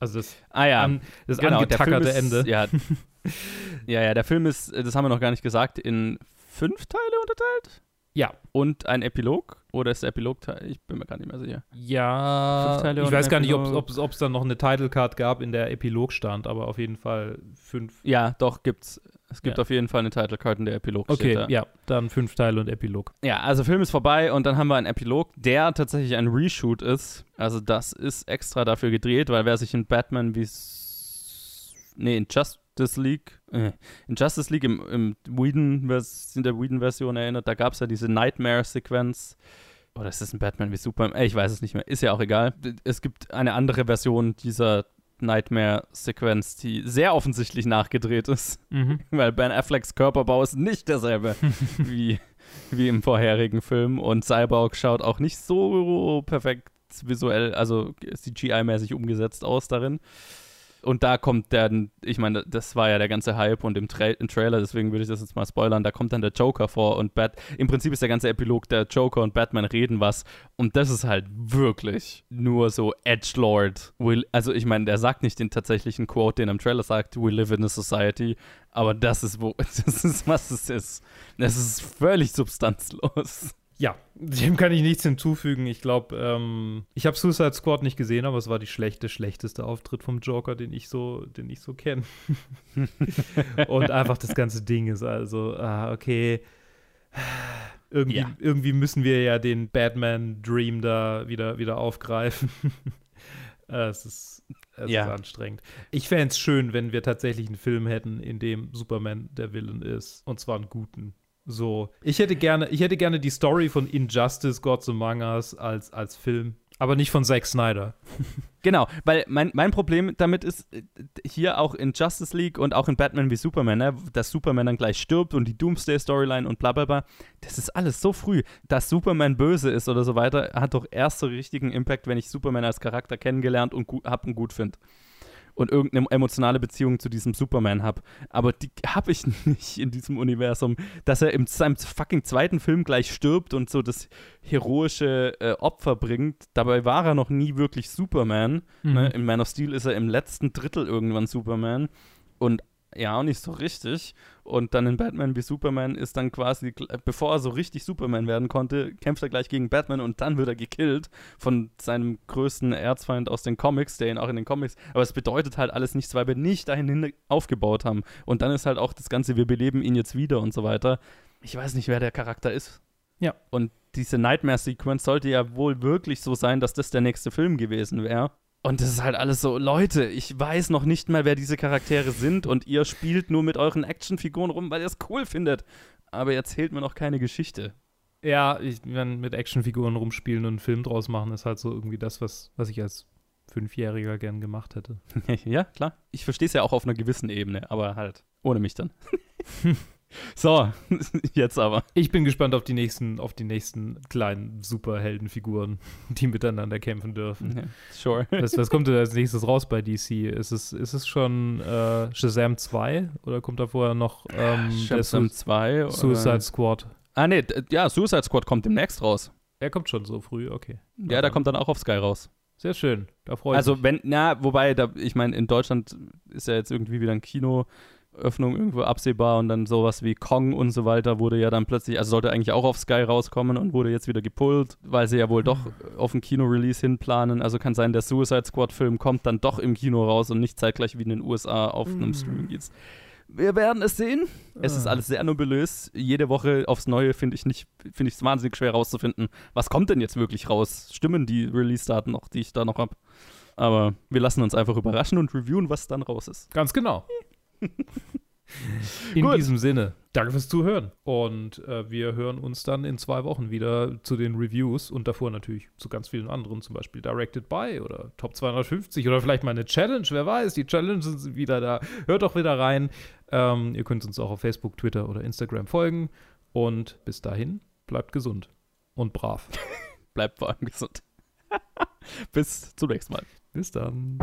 Also das, Ah ja, an, das genau, der Film angetackerte ist, Ende. Ja, [LAUGHS] ja, ja, der Film ist, das haben wir noch gar nicht gesagt, in fünf Teile unterteilt? Ja. Und ein Epilog? Oder ist der Epilog Teil? Ich bin mir gar nicht mehr sicher. Ja, ich weiß gar nicht, ob es dann noch eine Title Card gab, in der Epilog stand, aber auf jeden Fall fünf. Ja, doch, gibt's. Es gibt Ja. auf jeden Fall eine Title Card in der Epilog. Okay, da. ja, dann fünf Teile und Epilog. Ja, also Film ist vorbei und dann haben wir einen Epilog, der tatsächlich ein Reshoot ist. Also das ist extra dafür gedreht, weil wer sich in Batman wie nee, in Justice League, äh, in Justice League im, im Whedon, in der Whedon-Version erinnert, da gab es ja diese Nightmare-Sequenz. Oder ist das ein Batman wie Superman? Ich weiß es nicht mehr. Ist ja auch egal. Es gibt eine andere Version dieser Nightmare-Sequenz, die sehr offensichtlich nachgedreht ist. Mhm. [LAUGHS] Weil Ben Afflecks Körperbau ist nicht derselbe [LAUGHS] wie, wie im vorherigen Film. Und Cyborg schaut auch nicht so perfekt visuell, also CGI-mäßig umgesetzt aus darin. Und da kommt dann, ich meine, das war ja der ganze Hype und im, Tra im Trailer, deswegen würde ich das jetzt mal spoilern, da kommt dann der Joker vor und Bat, im Prinzip ist der ganze Epilog, der Joker und Batman reden was und das ist halt wirklich nur so Edgelord. Will, also ich meine, der sagt nicht den tatsächlichen Quote, den er im Trailer sagt, we live in a society, aber das ist wo, [LAUGHS] das ist, was es ist. Das ist völlig substanzlos. Ja, dem kann ich nichts hinzufügen. Ich glaube, ähm, ich habe Suicide Squad nicht gesehen, aber es war die schlechte, schlechteste Auftritt vom Joker, den ich so, den ich so kenne. [LAUGHS] Und einfach das ganze Ding ist also, ah, okay. Irgendwie, Ja. irgendwie müssen wir ja den Batman-Dream da wieder, wieder aufgreifen. [LAUGHS] Äh, es ist, es Ja. ist anstrengend. Ich fände es schön, wenn wir tatsächlich einen Film hätten, in dem Superman der Villain ist. Und zwar einen guten. So. Ich hätte gerne, ich hätte gerne die Story von Injustice, Gods Among Us als, als Film. Aber nicht von Zack Snyder. [LAUGHS] Genau, weil mein, mein Problem damit ist, äh, hier auch in Justice League und auch in Batman wie Superman, ne, dass Superman dann gleich stirbt und die Doomsday-Storyline und bla bla bla, das ist alles so früh. Dass Superman böse ist oder so weiter, hat doch erst so richtigen Impact, wenn ich Superman als Charakter kennengelernt und hab und gut finde. Und irgendeine emotionale Beziehung zu diesem Superman habe. Aber die habe ich [LAUGHS] nicht in diesem Universum. Dass er in seinem fucking zweiten Film gleich stirbt und so das heroische äh, Opfer bringt. Dabei war er noch nie wirklich Superman. Mhm. Ne? In Man of Steel ist er im letzten Drittel irgendwann Superman. Und ja, auch nicht so richtig. Und dann in Batman wie Superman ist dann quasi, bevor er so richtig Superman werden konnte, kämpft er gleich gegen Batman und dann wird er gekillt von seinem größten Erzfeind aus den Comics, der ihn auch in den Comics. Aber es bedeutet halt alles nichts, weil wir nicht dahin aufgebaut haben. Und dann ist halt auch das Ganze, wir beleben ihn jetzt wieder und so weiter. Ich weiß nicht, wer der Charakter ist. Ja. Und diese Nightmare-Sequence sollte ja wohl wirklich so sein, dass das der nächste Film gewesen wäre. Und das ist halt alles so, Leute, ich weiß noch nicht mal, wer diese Charaktere sind und ihr spielt nur mit euren Actionfiguren rum, weil ihr es cool findet. Aber ihr erzählt mir noch keine Geschichte. Ja, ich, wenn mit Actionfiguren rumspielen und einen Film draus machen, ist halt so irgendwie das, was, was ich als Fünfjähriger gern gemacht hätte. [LAUGHS] ja, klar. Ich verstehe es ja auch auf einer gewissen Ebene, aber halt ohne mich dann. [LAUGHS] So, [LAUGHS] jetzt aber. Ich bin gespannt auf die nächsten, auf die nächsten kleinen Superheldenfiguren, die miteinander kämpfen dürfen. Ja, sure. Was, was kommt denn als nächstes raus bei DC? Ist es, ist es schon äh, Shazam 2 oder kommt da vorher noch ähm, Shazam 2 oder? Suicide Squad? Ah, nee, ja, Suicide Squad kommt demnächst raus. Er kommt schon so früh, okay. Ja, der kommt dann auch auf Sky raus. Sehr schön, da freue ich also, mich. wenn, na, wobei, da, ich meine, in Deutschland ist ja jetzt irgendwie wieder ein Kino Öffnung irgendwo absehbar und dann sowas wie Kong und so weiter wurde ja dann plötzlich, also sollte eigentlich auch auf Sky rauskommen und wurde jetzt wieder gepullt, weil sie ja wohl doch auf ein Kino-Release hinplanen. Also kann sein, der Suicide Squad-Film kommt dann doch im Kino raus und nicht zeitgleich wie in den USA auf einem Streaming-Dienst. Wir werden es sehen. Es ist alles sehr nebulös. Jede Woche aufs Neue finde ich nicht, finde ich es wahnsinnig schwer rauszufinden, was kommt denn jetzt wirklich raus? Stimmen die Release-Daten noch, die ich da noch habe? Aber wir lassen uns einfach überraschen und reviewen, was dann raus ist. Ganz genau. [LAUGHS] In Gut. diesem Sinne, danke fürs Zuhören. Und äh, wir hören uns dann in zwei Wochen wieder zu den Reviews und davor natürlich zu ganz vielen anderen, zum Beispiel Directed by oder Top 250 oder vielleicht mal eine Challenge, wer weiß, die Challenge sind wieder da. Hört doch wieder rein. Ähm, ihr könnt uns auch auf Facebook, Twitter oder Instagram folgen. Und bis dahin, bleibt gesund und brav. [LAUGHS] Bleibt vor allem gesund. [LAUGHS] Bis zum nächsten Mal. Bis dann.